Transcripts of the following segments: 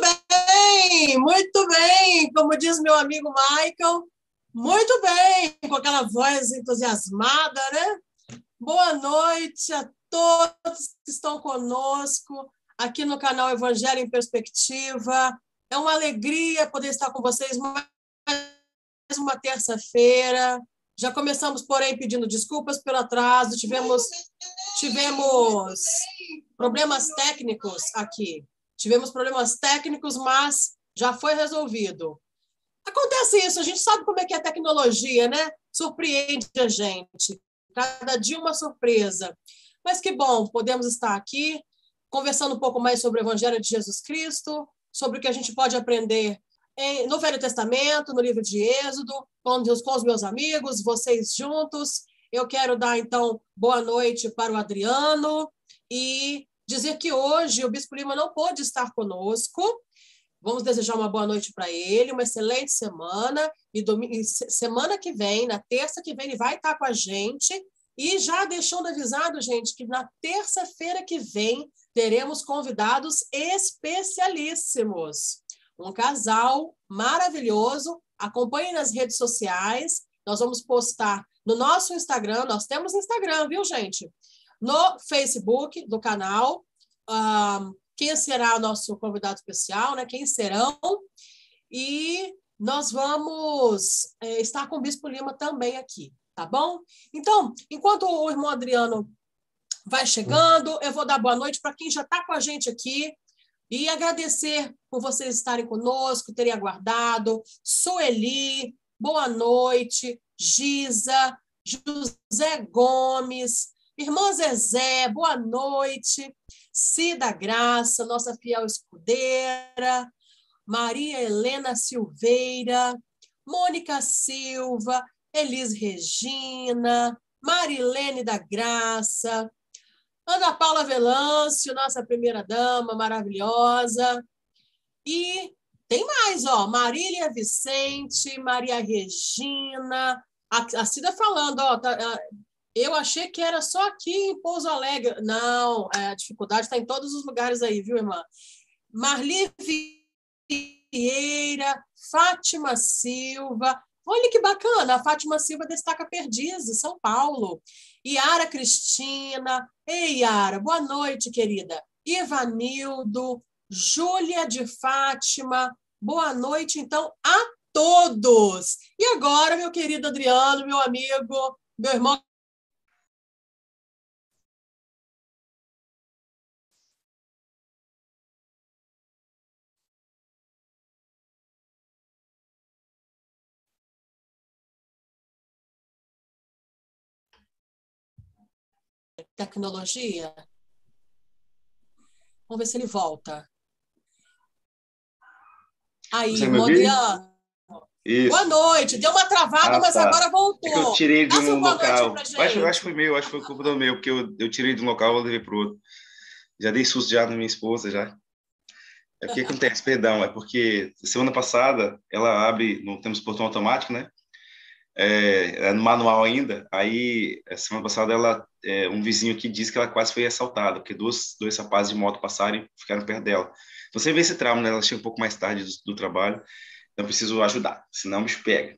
bem, muito bem, como diz meu amigo Michael, muito bem, com aquela voz entusiasmada, né? Boa noite a todos que estão conosco aqui no canal Evangelho em Perspectiva. É uma alegria poder estar com vocês mais uma terça-feira. Já começamos, porém, pedindo desculpas pelo atraso. Tivemos, tivemos problemas técnicos aqui. Tivemos problemas técnicos, mas já foi resolvido. Acontece isso, a gente sabe como é que é a tecnologia, né? Surpreende a gente. Cada dia uma surpresa. Mas que bom, podemos estar aqui conversando um pouco mais sobre o Evangelho de Jesus Cristo, sobre o que a gente pode aprender no Velho Testamento, no livro de Êxodo, com os meus amigos, vocês juntos. Eu quero dar, então, boa noite para o Adriano e dizer que hoje o Bispo Lima não pôde estar conosco. Vamos desejar uma boa noite para ele, uma excelente semana. E, semana que vem, na terça que vem, ele vai estar com a gente. E já deixando avisado, gente, que na terça-feira que vem teremos convidados especialíssimos. Um casal maravilhoso. Acompanhe nas redes sociais. Nós vamos postar no nosso Instagram. Nós temos Instagram, viu, gente? No Facebook do canal. Quem será o nosso convidado especial, né? Quem serão? E nós vamos é, estar com o Bispo Lima também aqui, tá bom? Então, enquanto o irmão Adriano vai chegando, eu vou dar boa noite para quem já está com a gente aqui e agradecer por vocês estarem conosco, terem aguardado. Sueli, boa noite. Giza, José Gomes, Irmã Zezé, boa noite. Cida Graça, nossa fiel escudeira. Maria Helena Silveira. Mônica Silva. Elis Regina. Marilene da Graça. Ana Paula Velâncio, nossa primeira dama maravilhosa. E tem mais, ó, Marília Vicente, Maria Regina, a, Cida falando, ó, tá, eu achei que era só aqui em Pouso Alegre. Não, é, a dificuldade está em todos os lugares aí, viu, irmã? Marli Vieira, Fátima Silva. Olha que bacana, a Fátima Silva destaca Perdizes, São Paulo. Yara Cristina. Ei, Yara, boa noite, querida. Ivanildo, Júlia de Fátima. Boa noite, então, a todos. E agora, meu querido Adriano, meu amigo, meu irmão tecnologia. Vamos ver se ele volta. Aí, Modiano. Boa noite. Deu uma travada, ah, mas tá. agora voltou. É eu tirei de um local. Acho, acho que foi meu, acho que foi culpa do meu, porque eu, eu tirei de um local e levei para o outro. Já dei susto já na minha esposa, já. É porque acontece, perdão, é porque semana passada ela abre, não temos portão automático, né? É, é no manual ainda. Aí, semana passada, ela, é, um vizinho aqui disse que ela quase foi assaltada, porque dois, dois rapazes de moto passaram e ficaram perto dela. Então, você vê esse trauma, né? Ela chega um pouco mais tarde do, do trabalho, então preciso ajudar, senão bicho pega.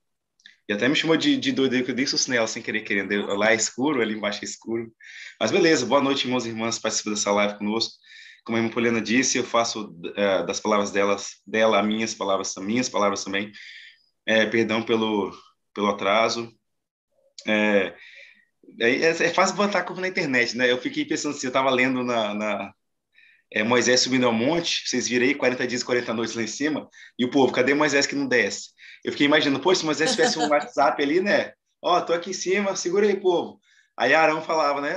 E até me chamou de, de doido, que eu dei susto nela sem querer, querendo. Lá é escuro, ali embaixo é escuro. Mas beleza, boa noite, irmãos e irmãs, participando dessa live conosco. Como a irmã Poliana disse, eu faço uh, das palavras delas, dela, minhas palavras, minhas palavras também. É, perdão pelo, pelo atraso. É, é, é fácil botar a culpa na internet, né? Eu fiquei pensando assim, eu estava lendo na, na é, Moisés subindo ao monte, vocês viram aí 40 dias e 40 noites lá em cima, e o povo, cadê Moisés que não desce? Eu fiquei imaginando, pô, se Moisés tivesse um WhatsApp ali, né? Ó, oh, tô aqui em cima, segura aí, povo. Aí Arão falava, né,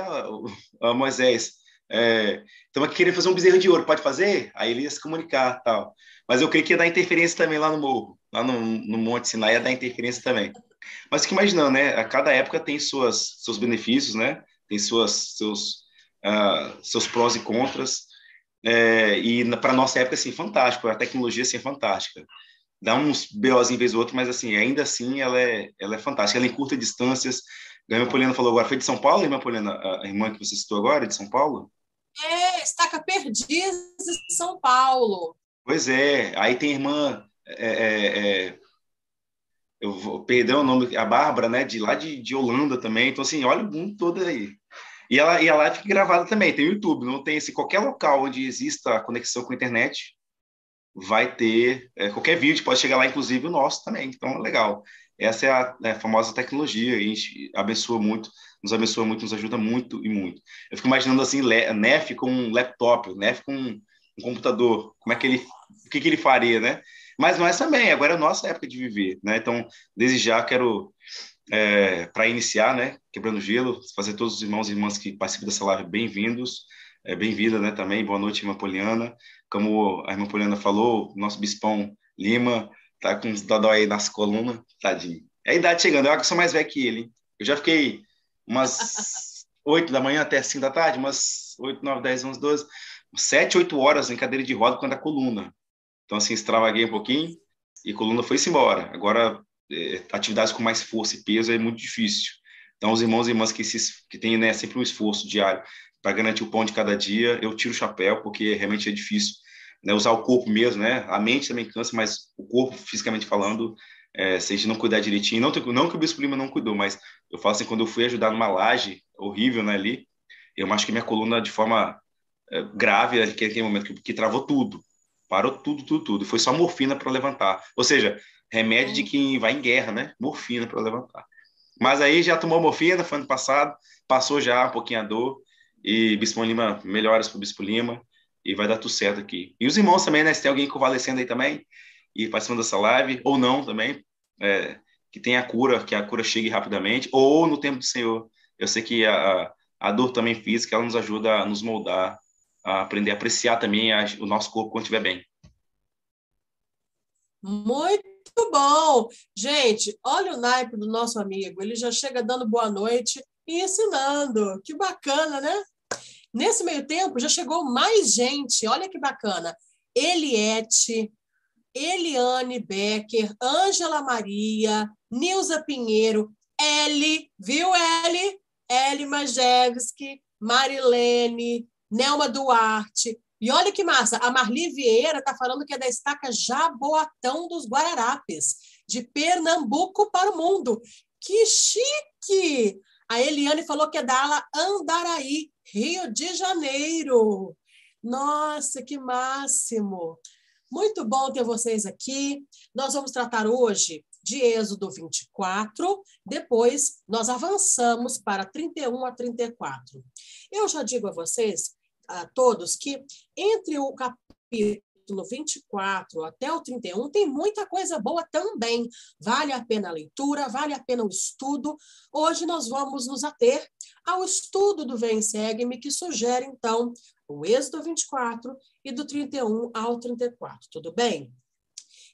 ó, Moisés, estamos é, aqui querendo fazer um bezerro de ouro, pode fazer? Aí ele ia se comunicar tal. Mas eu creio que ia dar interferência também lá no morro, lá no, no Monte Sinai ia dar interferência também. Mas fica imaginando, né? A cada época tem suas, seus benefícios, né? Tem suas, seus, uh, seus prós e contras. É, e para nossa época, assim, fantástico. A tecnologia, assim, é fantástica. Dá uns BOs em vez ou outro, mas, assim, ainda assim, ela é, ela é fantástica. Ela encurta distâncias. A irmã Poliana falou agora, foi de São Paulo, irmã Poliana? A irmã que você citou agora, de São Paulo? É, Estaca Perdizes, São Paulo. Pois é. Aí tem a irmã é, é, é eu vou perder o nome, a Bárbara, né, de lá de, de Holanda também. Então, assim, olha o mundo todo aí. E, ela, e a live fica gravada também, tem o YouTube, não tem esse qualquer local onde exista conexão com a internet, vai ter é, qualquer vídeo, pode chegar lá, inclusive o nosso também. Então, legal. Essa é a, é famosa tecnologia, a gente abençoa muito, nos abençoa muito, nos ajuda muito e muito. Eu fico imaginando assim, Nef com um laptop, Nef com um, um computador, como é que ele, o que, que ele faria, né? Mas nós também, agora é a nossa época de viver, né? Então, desde já quero, é, para iniciar, né, quebrando gelo, fazer todos os irmãos e irmãs que participam dessa live bem-vindos, é, bem-vinda, né, também, boa noite, irmã Poliana. Como a irmã Poliana falou, nosso bispão Lima tá com os dodó aí nas colunas, tadinho. É a idade chegando, eu acho que sou mais velho que ele, hein? Eu já fiquei umas 8 da manhã até 5 da tarde, umas 8, 9, 10, 11, 12, 7, 8 horas em cadeira de roda quando a coluna. Então, assim, extravaguei um pouquinho e a coluna foi-se embora. Agora, é, atividades com mais força e peso é muito difícil. Então, os irmãos e irmãs que, se, que têm né, sempre um esforço diário para garantir o pão de cada dia, eu tiro o chapéu, porque realmente é difícil né, usar o corpo mesmo, né? A mente também cansa, mas o corpo, fisicamente falando, é, se a gente não cuidar direitinho, não, não que o Bispo Lima não cuidou, mas eu falo assim, quando eu fui ajudar numa laje horrível né, ali, eu acho que minha coluna, de forma é, grave, naquele momento que, que travou tudo. Parou tudo, tudo, tudo. Foi só morfina para levantar. Ou seja, remédio de quem vai em guerra, né? Morfina para levantar. Mas aí já tomou morfina, foi ano passado, passou já um pouquinho a dor. E Bispo Lima, melhoras para o Bispo Lima. E vai dar tudo certo aqui. E os irmãos também, né? Se tem alguém convalescendo aí também, e participando dessa live, ou não também, é, que tenha a cura, que a cura chegue rapidamente, ou no tempo do Senhor. Eu sei que a, a dor também física, ela nos ajuda a nos moldar a aprender a apreciar também o nosso corpo quando estiver bem. Muito bom! Gente, olha o naipe do nosso amigo. Ele já chega dando boa noite e ensinando. Que bacana, né? Nesse meio tempo, já chegou mais gente. Olha que bacana. Eliette, Eliane Becker, Ângela Maria, Nilza Pinheiro, Eli, viu, Eli? Eli Majewski, Marilene, Nelma Duarte. E olha que massa, a Marli Vieira está falando que é da estaca Jaboatão dos Guararapes, de Pernambuco para o mundo. Que chique! A Eliane falou que é da ala Andaraí, Rio de Janeiro. Nossa, que máximo! Muito bom ter vocês aqui. Nós vamos tratar hoje de Êxodo 24, depois nós avançamos para 31 a 34. Eu já digo a vocês a todos que entre o capítulo 24 até o 31 tem muita coisa boa também. Vale a pena a leitura, vale a pena o estudo. Hoje nós vamos nos ater ao estudo do Vem Segue-me, que sugere, então, o Êxodo 24 e do 31 ao 34. Tudo bem?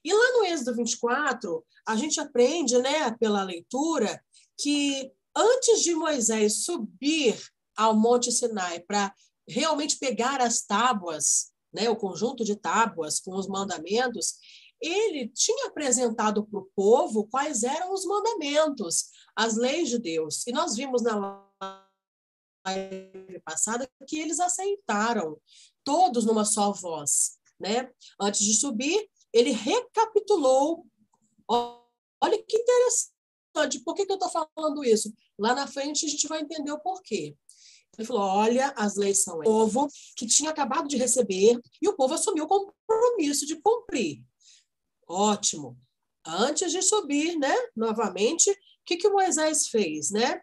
E lá no Êxodo 24, a gente aprende, né, pela leitura, que antes de Moisés subir ao Monte Sinai para realmente pegar as tábuas, né, o conjunto de tábuas com os mandamentos, ele tinha apresentado para o povo quais eram os mandamentos, as leis de Deus. E nós vimos na live passada que eles aceitaram, todos numa só voz. Né? Antes de subir, ele recapitulou. Olha que interessante, por que, que eu estou falando isso? Lá na frente a gente vai entender o porquê. Ele falou: olha, as leis são o povo que tinha acabado de receber e o povo assumiu o compromisso de cumprir. Ótimo. Antes de subir, né, novamente, o que, que Moisés fez, né?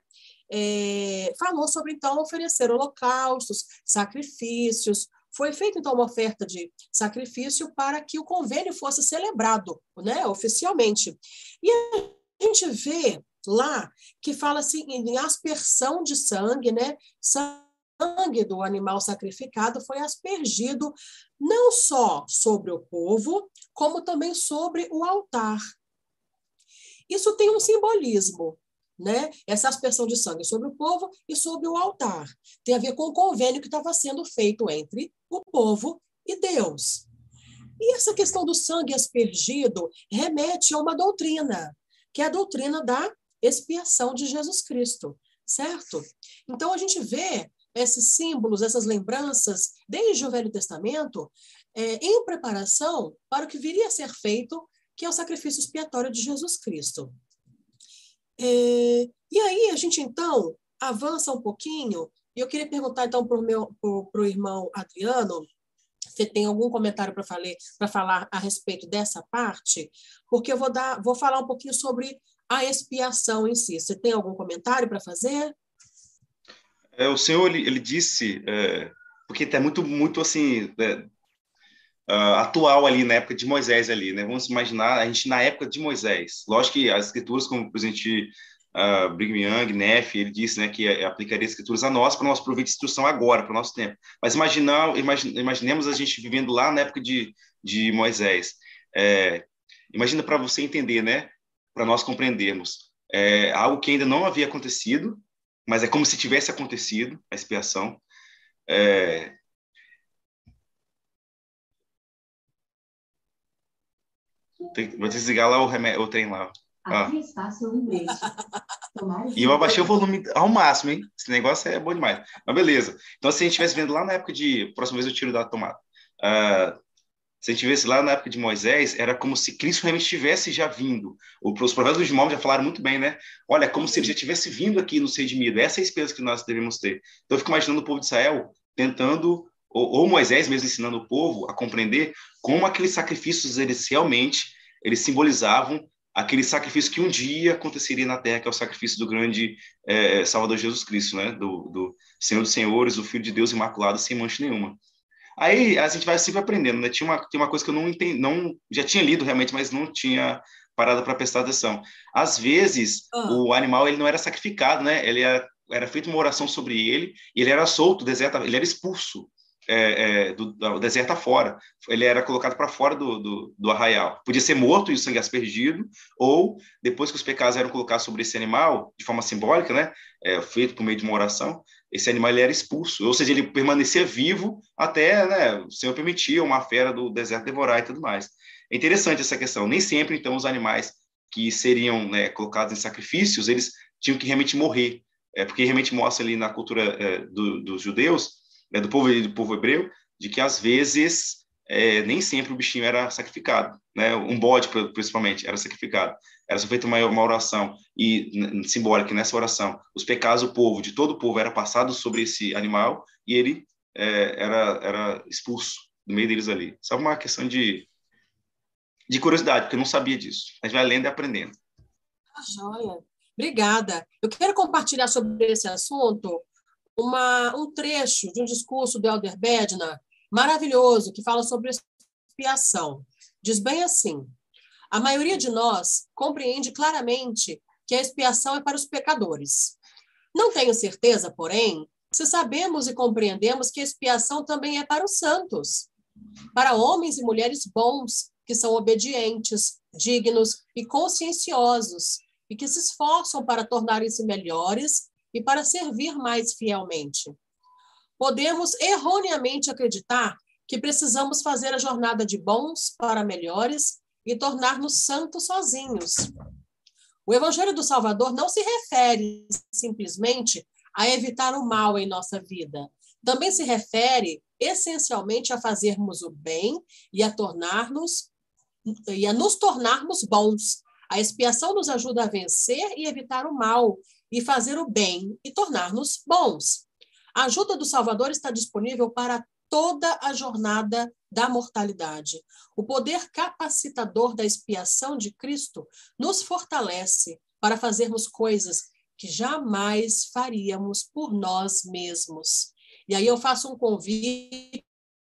É, falou sobre, então, oferecer holocaustos, sacrifícios. Foi feita, então, uma oferta de sacrifício para que o convênio fosse celebrado, né, oficialmente. E a gente vê lá que fala assim em aspersão de sangue, né? Sangue do animal sacrificado foi aspergido não só sobre o povo, como também sobre o altar. Isso tem um simbolismo, né? Essa aspersão de sangue sobre o povo e sobre o altar. Tem a ver com o convênio que estava sendo feito entre o povo e Deus. E essa questão do sangue aspergido remete a uma doutrina, que é a doutrina da expiação de Jesus Cristo, certo? Então a gente vê esses símbolos, essas lembranças, desde o Velho Testamento, é, em preparação para o que viria a ser feito que é o sacrifício expiatório de Jesus Cristo. É, e aí a gente, então, avança um pouquinho, e eu queria perguntar, então, para o meu irmão Adriano, você tem algum comentário para falar, falar a respeito dessa parte? Porque eu vou, dar, vou falar um pouquinho sobre a expiação em si. Você tem algum comentário para fazer? É, o senhor ele, ele disse, é, porque é muito, muito assim, é, uh, atual ali na época de Moisés ali, né? Vamos imaginar a gente na época de Moisés. Lógico que as escrituras, como o presidente uh, Brigham Young, Neff, ele disse, né, que aplicaria as escrituras a nós para nosso proveito de instrução agora, para o nosso tempo. Mas imaginar, imagine, imaginemos a gente vivendo lá na época de, de Moisés. É, imagina para você entender, né? Para nós compreendermos. É, algo que ainda não havia acontecido, mas é como se tivesse acontecido a expiação. É... Tem, vou desligar lá o, remédio, o trem lá. Ah. Aqui está seu E eu abaixei o volume ao máximo, hein? Esse negócio é bom demais. Mas beleza. Então, se a gente estivesse vendo lá na época de. Próxima vez eu tiro da tomada. Uh, se a gente visse lá na época de Moisés, era como se Cristo realmente tivesse já vindo. Os profetas de Moisés já falaram muito bem, né? Olha, como se ele já tivesse vindo aqui nos redimido. Essa é a esperança que nós devemos ter. Então, eu fico imaginando o povo de Israel tentando, ou, ou Moisés mesmo ensinando o povo a compreender como aqueles sacrifícios, eles realmente, eles simbolizavam aquele sacrifício que um dia aconteceria na Terra, que é o sacrifício do grande é, Salvador Jesus Cristo, né? Do, do Senhor dos Senhores, o Filho de Deus imaculado, sem mancha nenhuma. Aí a gente vai sempre aprendendo, né? Tinha uma, tinha uma coisa que eu não entendi, não, já tinha lido realmente, mas não tinha parado para prestar atenção. Às vezes, uhum. o animal ele não era sacrificado, né? Ele era, era feita uma oração sobre ele, e ele era solto, deserto, ele era expulso é, é, do, do, deserto afora. Ele era colocado para fora do, do, do, arraial. Podia ser morto e o sangue aspergido, ou depois que os pecados eram colocados sobre esse animal, de forma simbólica, né? É, feito por meio de uma oração, esse animal ele era expulso, ou seja, ele permanecia vivo até né, o Senhor permitia uma fera do deserto devorar e tudo mais. É interessante essa questão. Nem sempre, então, os animais que seriam né, colocados em sacrifícios, eles tinham que realmente morrer, é, porque realmente mostra ali na cultura é, do, dos judeus, é, do povo do povo hebreu, de que às vezes é, nem sempre o bichinho era sacrificado, né? Um bode, principalmente, era sacrificado. Era feita uma, uma oração e simbólica nessa oração, os pecados do povo, de todo o povo, era passado sobre esse animal e ele é, era era expulso do meio deles ali. Só uma questão de de curiosidade, porque eu não sabia disso. A gente vai lendo e aprendendo. Ah, joia. Obrigada. Eu quero compartilhar sobre esse assunto uma, um trecho de um discurso do Elder Bednar, maravilhoso, que fala sobre expiação. Diz bem assim: a maioria de nós compreende claramente que a expiação é para os pecadores. Não tenho certeza, porém, se sabemos e compreendemos que a expiação também é para os santos, para homens e mulheres bons, que são obedientes, dignos e conscienciosos, e que se esforçam para tornarem-se melhores e para servir mais fielmente. Podemos erroneamente acreditar que precisamos fazer a jornada de bons para melhores e tornar-nos santos sozinhos. O Evangelho do Salvador não se refere simplesmente a evitar o mal em nossa vida. Também se refere essencialmente a fazermos o bem e a tornar-nos e a nos tornarmos bons. A expiação nos ajuda a vencer e evitar o mal e fazer o bem e tornar-nos bons. A ajuda do Salvador está disponível para toda a jornada da mortalidade. O poder capacitador da expiação de Cristo nos fortalece para fazermos coisas que jamais faríamos por nós mesmos. E aí eu faço um convite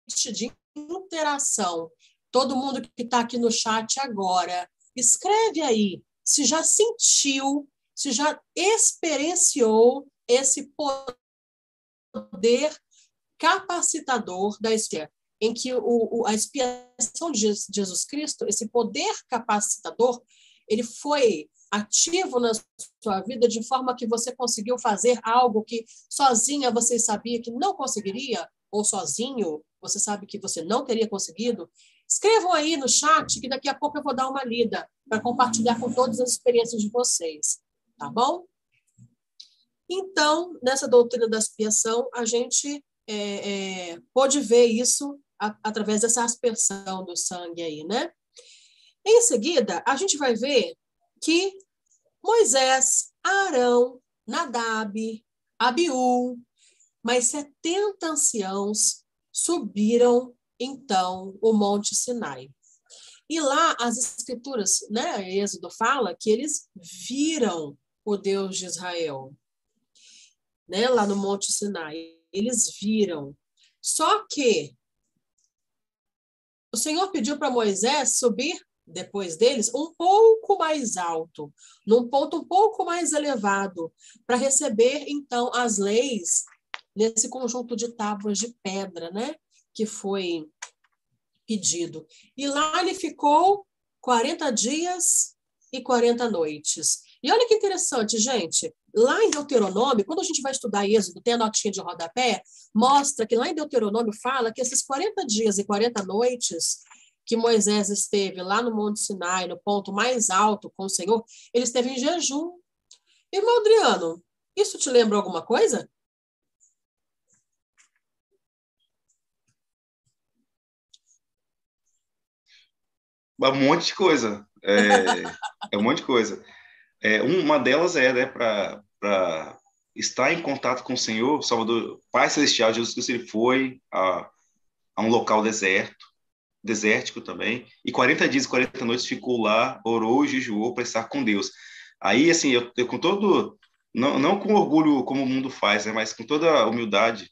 de interação. Todo mundo que está aqui no chat agora, escreve aí se já sentiu se já experienciou esse poder capacitador da expiação, em que o, o, a expiação de Jesus Cristo, esse poder capacitador, ele foi ativo na sua vida de forma que você conseguiu fazer algo que sozinha você sabia que não conseguiria, ou sozinho você sabe que você não teria conseguido. Escrevam aí no chat que daqui a pouco eu vou dar uma lida para compartilhar com todas as experiências de vocês tá bom? Então, nessa doutrina da expiação, a gente é, é, pode ver isso a, através dessa aspersão do sangue aí, né? Em seguida, a gente vai ver que Moisés, Arão, Nadab, Abiú, mais 70 anciãos subiram então o Monte Sinai. E lá as escrituras, né, Êxodo fala que eles viram o Deus de Israel, né, lá no Monte Sinai. Eles viram. Só que o Senhor pediu para Moisés subir depois deles um pouco mais alto, num ponto um pouco mais elevado, para receber então as leis nesse conjunto de tábuas de pedra, né, que foi pedido. E lá ele ficou 40 dias e 40 noites. E olha que interessante, gente. Lá em Deuteronômio, quando a gente vai estudar Êxodo, tem a notinha de rodapé, mostra que lá em Deuteronômio fala que esses 40 dias e 40 noites que Moisés esteve lá no Monte Sinai, no ponto mais alto com o Senhor, ele esteve em jejum. Irmão Adriano, isso te lembra alguma coisa? um monte de coisa. É, é um monte de coisa. É, uma delas é, né, para estar em contato com o Senhor, Salvador, Pai Celestial, Jesus Cristo, ele foi a, a um local deserto, desértico também, e 40 dias e 40 noites ficou lá, orou e jejuou para estar com Deus. Aí, assim, eu, eu com todo, não, não com orgulho como o mundo faz, né, mas com toda humildade,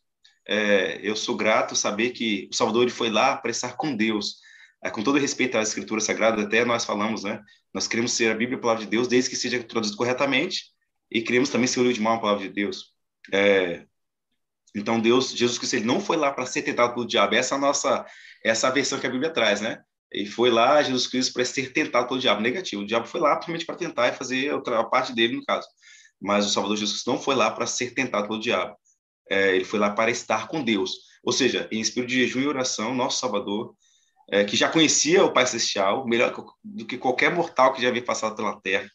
é, eu sou grato saber que o Salvador ele foi lá para estar com Deus. É, com todo respeito à Escritura Sagrada, até nós falamos, né? Nós queremos ser a Bíblia a palavra de Deus, desde que seja traduzida corretamente, e queremos também ser o de mal a palavra de Deus. É, então, Deus, Jesus Cristo, ele não foi lá para ser tentado pelo diabo. Essa é a nossa, essa é versão que a Bíblia traz, né? Ele foi lá, Jesus Cristo, para ser tentado pelo diabo. Negativo. O diabo foi lá principalmente para tentar e fazer a parte dele, no caso. Mas o Salvador Jesus Cristo não foi lá para ser tentado pelo diabo. É, ele foi lá para estar com Deus. Ou seja, em espírito de jejum e oração, nosso Salvador, é, que já conhecia o Pai Celestial, melhor do que qualquer mortal que já havia passado pela Terra.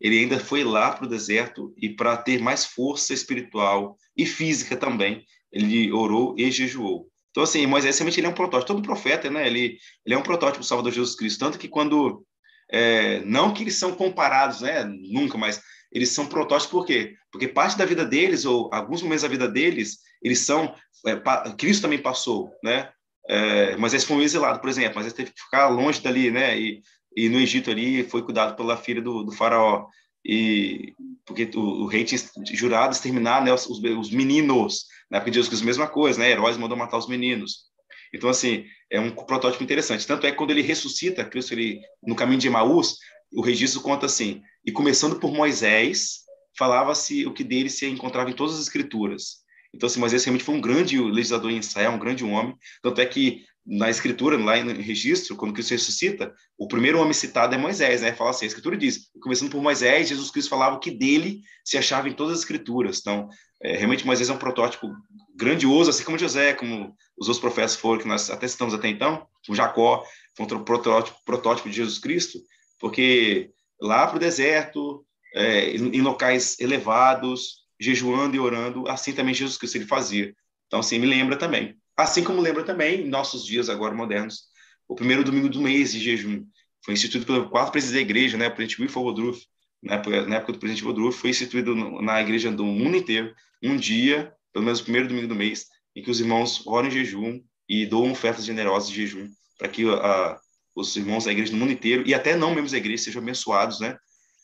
Ele ainda foi lá para o deserto e para ter mais força espiritual e física também, ele orou e jejuou. Então, assim, Moisés realmente ele é um protótipo. Todo profeta, né? Ele, ele é um protótipo do Salvador Jesus Cristo. Tanto que quando... É, não que eles são comparados, né? Nunca, mas eles são protótipos por quê? Porque parte da vida deles, ou alguns momentos da vida deles, eles são... É, Cristo também passou, né? É, Moisés foi um exilado, por exemplo, mas ele teve que ficar longe dali, né? E, e no Egito ali foi cuidado pela filha do, do faraó. E porque o, o, rei tinha jurado exterminar né, os, os meninos. Na época de Cristo, a mesma coisa, né? Heróis mandou matar os meninos. Então, assim, é um protótipo interessante. Tanto é que quando ele ressuscita, Cristo, ele, no caminho de Emaús, o registro conta assim, e começando por Moisés, falava-se o que dele se encontrava em todas as escrituras. Então, assim, Moisés realmente foi um grande legislador em Israel, um grande homem. Tanto é que na escritura, lá no registro, quando Cristo ressuscita, o primeiro homem citado é Moisés, né? Fala assim, a escritura diz, começando por Moisés, Jesus Cristo falava que dele se achava em todas as escrituras. Então, é, realmente Moisés é um protótipo grandioso, assim como José, como os outros profetas foram, que nós até citamos até então, o Jacó foi um protótipo, protótipo de Jesus Cristo, porque lá para o deserto, é, em locais elevados, jejuando e orando, assim também Jesus Cristo ele fazia. Então, assim, me lembra também. Assim como lembra também, em nossos dias agora modernos, o primeiro domingo do mês de jejum. Foi instituído pelo quarto presidente da igreja, né, o presidente Wilford Woodruff, na época, na época do presidente Woodruff, foi instituído na igreja do mundo inteiro, um dia, pelo menos o primeiro domingo do mês, em que os irmãos oram em jejum e doam ofertas generosas de jejum, para que a, os irmãos da igreja do mundo inteiro, e até não membros da igreja, sejam abençoados, né?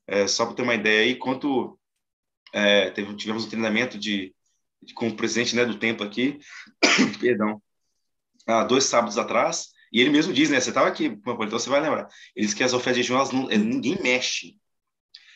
É, só para ter uma ideia aí, quanto é, teve, tivemos um treinamento de, de, com o presidente né, do tempo aqui, perdão, há dois sábados atrás, e ele mesmo diz, né, você estava aqui, então você vai lembrar, ele diz que as ofertas de jejum, elas não, é, ninguém mexe,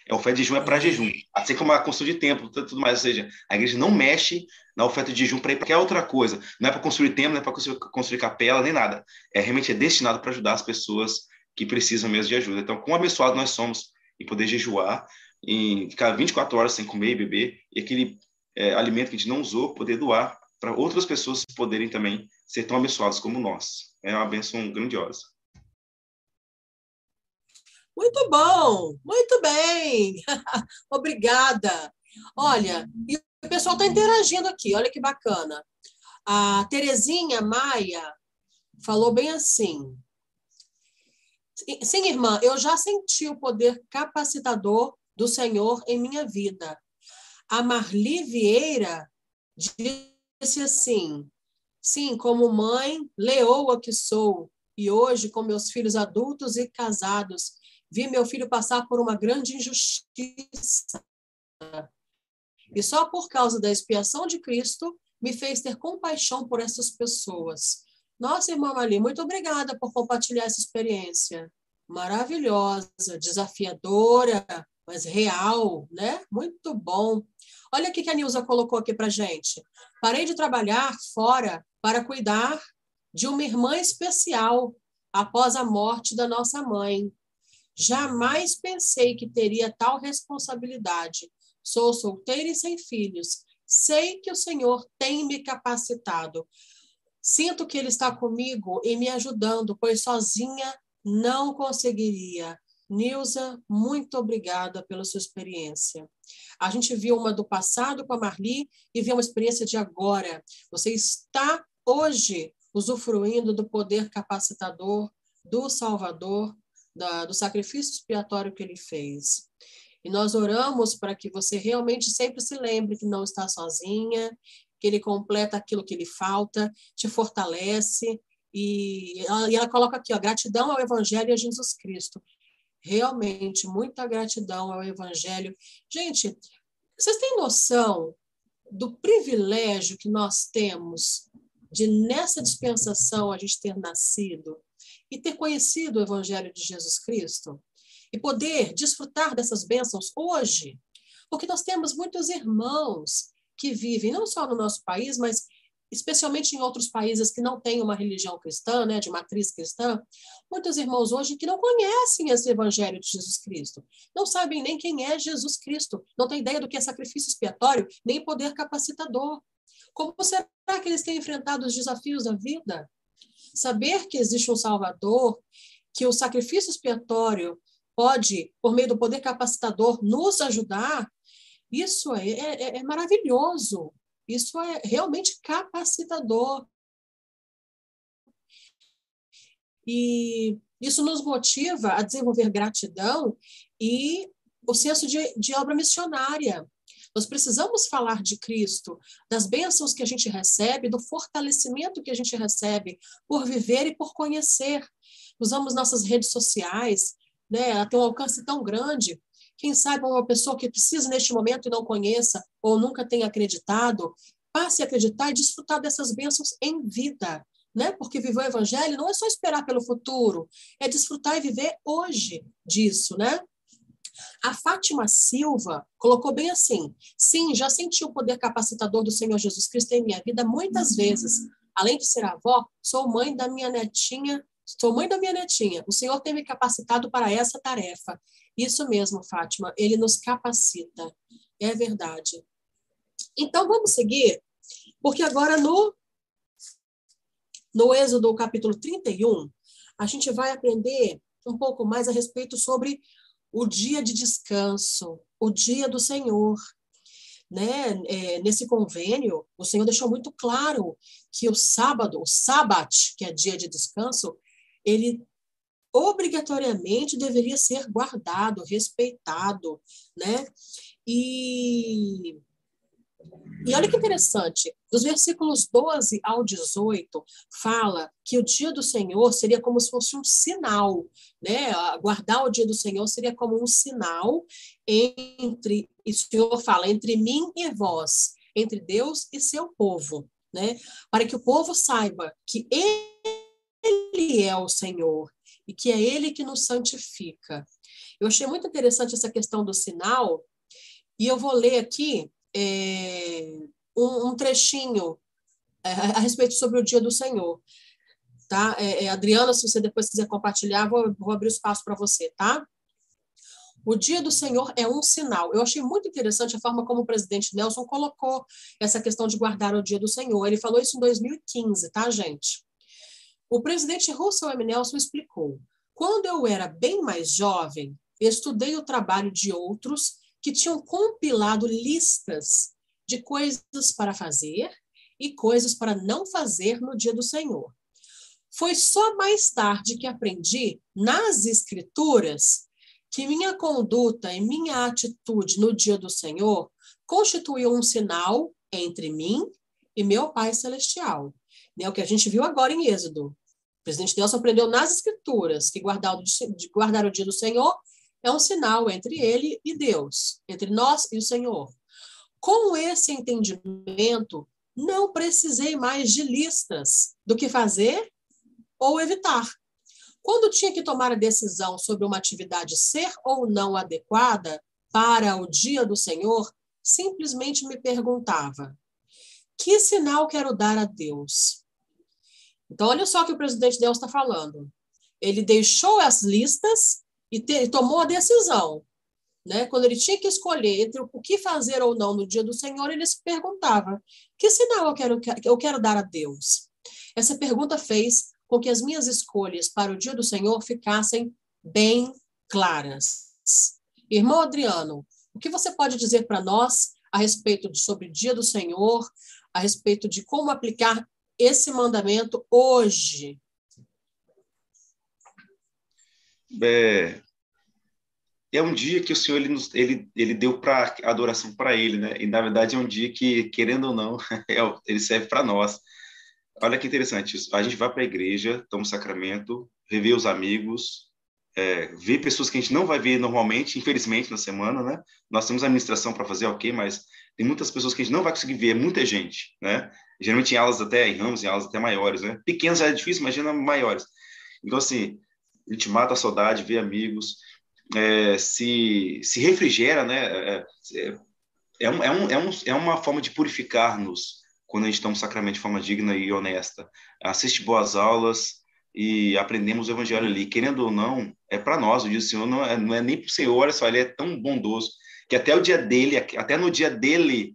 a oferta de jejum é para jejum, assim como a construção de templo, tudo mais, ou seja, a igreja não mexe na oferta de jejum para ir para qualquer outra coisa, não é para construir templo, não é para construir, construir capela, nem nada, é realmente é destinado para ajudar as pessoas que precisam mesmo de ajuda. Então, quão abençoados nós somos em poder jejuar, em ficar 24 horas sem comer e beber, e aquele é, alimento que a gente não usou, poder doar para outras pessoas poderem também ser tão abençoadas como nós. É uma bênção grandiosa. Muito bom, muito bem. Obrigada. Olha, e o pessoal está interagindo aqui, olha que bacana. A Terezinha Maia falou bem assim: Sim, irmã, eu já senti o poder capacitador do Senhor em minha vida. A Marli Vieira disse assim: Sim, como mãe, leoa que sou, e hoje, com meus filhos adultos e casados, vi meu filho passar por uma grande injustiça. E só por causa da expiação de Cristo me fez ter compaixão por essas pessoas. Nossa, irmã Mali, muito obrigada por compartilhar essa experiência. Maravilhosa, desafiadora, mas real, né? Muito bom. Olha o que a Nilza colocou aqui para gente. Parei de trabalhar fora para cuidar de uma irmã especial após a morte da nossa mãe. Jamais pensei que teria tal responsabilidade. Sou solteira e sem filhos. Sei que o Senhor tem me capacitado. Sinto que Ele está comigo e me ajudando, pois sozinha não conseguiria. Nilza, muito obrigada pela sua experiência. A gente viu uma do passado com a Marli e viu uma experiência de agora. Você está hoje usufruindo do poder capacitador do Salvador, da, do sacrifício expiatório que ele fez. E nós oramos para que você realmente sempre se lembre que não está sozinha, que ele completa aquilo que lhe falta, te fortalece. E ela, e ela coloca aqui, ó, gratidão ao Evangelho e a Jesus Cristo. Realmente, muita gratidão ao Evangelho. Gente, vocês têm noção do privilégio que nós temos de, nessa dispensação, a gente ter nascido e ter conhecido o Evangelho de Jesus Cristo? E poder desfrutar dessas bênçãos hoje? Porque nós temos muitos irmãos que vivem não só no nosso país, mas especialmente em outros países que não têm uma religião cristã, né, de matriz cristã, muitos irmãos hoje que não conhecem esse evangelho de Jesus Cristo, não sabem nem quem é Jesus Cristo, não têm ideia do que é sacrifício expiatório, nem poder capacitador. Como será que eles têm enfrentado os desafios da vida? Saber que existe um Salvador, que o sacrifício expiatório pode, por meio do poder capacitador, nos ajudar, isso é, é, é maravilhoso. Isso é realmente capacitador. E isso nos motiva a desenvolver gratidão e o senso de, de obra missionária. Nós precisamos falar de Cristo, das bênçãos que a gente recebe, do fortalecimento que a gente recebe por viver e por conhecer. Usamos nossas redes sociais, né? Ela tem um alcance tão grande quem sabe uma pessoa que precisa neste momento e não conheça ou nunca tenha acreditado, passe a acreditar e desfrutar dessas bênçãos em vida. Né? Porque viver o evangelho não é só esperar pelo futuro, é desfrutar e viver hoje disso, né? A Fátima Silva colocou bem assim: sim, já senti o poder capacitador do Senhor Jesus Cristo em minha vida muitas vezes. Além de ser avó, sou mãe da minha netinha, sou mãe da minha netinha. O Senhor tem me capacitado para essa tarefa. Isso mesmo, Fátima, ele nos capacita. É verdade. Então, vamos seguir, porque agora no, no Êxodo capítulo 31, a gente vai aprender um pouco mais a respeito sobre o dia de descanso, o dia do Senhor. Né? É, nesse convênio, o Senhor deixou muito claro que o sábado, o sábado, que é dia de descanso, ele obrigatoriamente deveria ser guardado, respeitado, né? E, e olha que interessante, dos versículos 12 ao 18, fala que o dia do Senhor seria como se fosse um sinal, né? Guardar o dia do Senhor seria como um sinal entre, e o Senhor fala, entre mim e vós, entre Deus e seu povo, né? Para que o povo saiba que ele é o Senhor e que é Ele que nos santifica. Eu achei muito interessante essa questão do sinal, e eu vou ler aqui é, um, um, trechinho é, a respeito sobre o dia do Senhor. Tá? É, é Adriana, se você depois quiser compartilhar, vou, vou abrir espaço para você, tá? O dia do Senhor é um sinal. Eu achei muito interessante a forma como o presidente Nelson colocou essa questão de guardar o dia do Senhor. Ele falou isso em 2015, tá, gente? O presidente Russell M. Nelson explicou: quando eu era bem mais jovem, estudei o trabalho de outros que tinham compilado listas de coisas para fazer e coisas para não fazer no dia do Senhor. Foi só mais tarde que aprendi, nas Escrituras, que minha conduta e minha atitude no dia do Senhor constituiu um sinal entre mim e meu Pai Celestial. Né? O que a gente viu agora em Êxodo. Presidente Nelson aprendeu nas Escrituras que guardar o, guardar o dia do Senhor é um sinal entre ele e Deus, entre nós e o Senhor. Com esse entendimento, não precisei mais de listas do que fazer ou evitar. Quando tinha que tomar a decisão sobre uma atividade ser ou não adequada para o dia do Senhor, simplesmente me perguntava: que sinal quero dar a Deus? Então, olha só o que o presidente Deus está falando. Ele deixou as listas e te, tomou a decisão. Né? Quando ele tinha que escolher entre o que fazer ou não no dia do Senhor, ele se perguntava: que sinal eu quero, eu quero dar a Deus? Essa pergunta fez com que as minhas escolhas para o dia do Senhor ficassem bem claras. Irmão Adriano, o que você pode dizer para nós a respeito de, sobre o dia do Senhor, a respeito de como aplicar esse mandamento hoje? É, é um dia que o Senhor ele, ele, ele deu para adoração para Ele, né? E na verdade é um dia que, querendo ou não, é, ele serve para nós. Olha que interessante isso. A gente vai para a igreja, toma o sacramento, revê os amigos, é, vê pessoas que a gente não vai ver normalmente, infelizmente, na semana, né? Nós temos administração para fazer, ok, mas tem muitas pessoas que a gente não vai conseguir ver, é muita gente, né? Geralmente em aulas até, em ramos, em aulas até maiores, né? Pequenas é difícil, imagina maiores. Então, assim, a gente mata a saudade, vê amigos, é, se, se refrigera, né? É, é, é, um, é, um, é, um, é uma forma de purificar-nos quando a gente toma um sacramento de forma digna e honesta. Assiste boas aulas e aprendemos o evangelho ali. Querendo ou não, é para nós. O dia do Senhor não é, não é nem para o Senhor, olha só, ele é tão bondoso que até o dia dele, até no dia dele,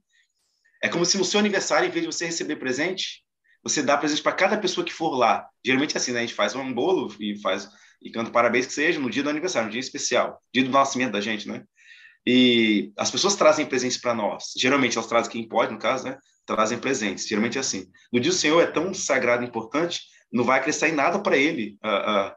é como se no seu aniversário, em vez de você receber presente, você dá presente para cada pessoa que for lá. Geralmente é assim, né? A gente faz um bolo e faz e canta parabéns que seja no dia do aniversário, um dia especial, dia do nascimento da gente, né? E as pessoas trazem presentes para nós. Geralmente elas trazem quem pode, no caso, né? Trazem presentes. Geralmente é assim. No dia do Senhor é tão sagrado e importante, não vai acrescentar em nada para ele. Uh, uh,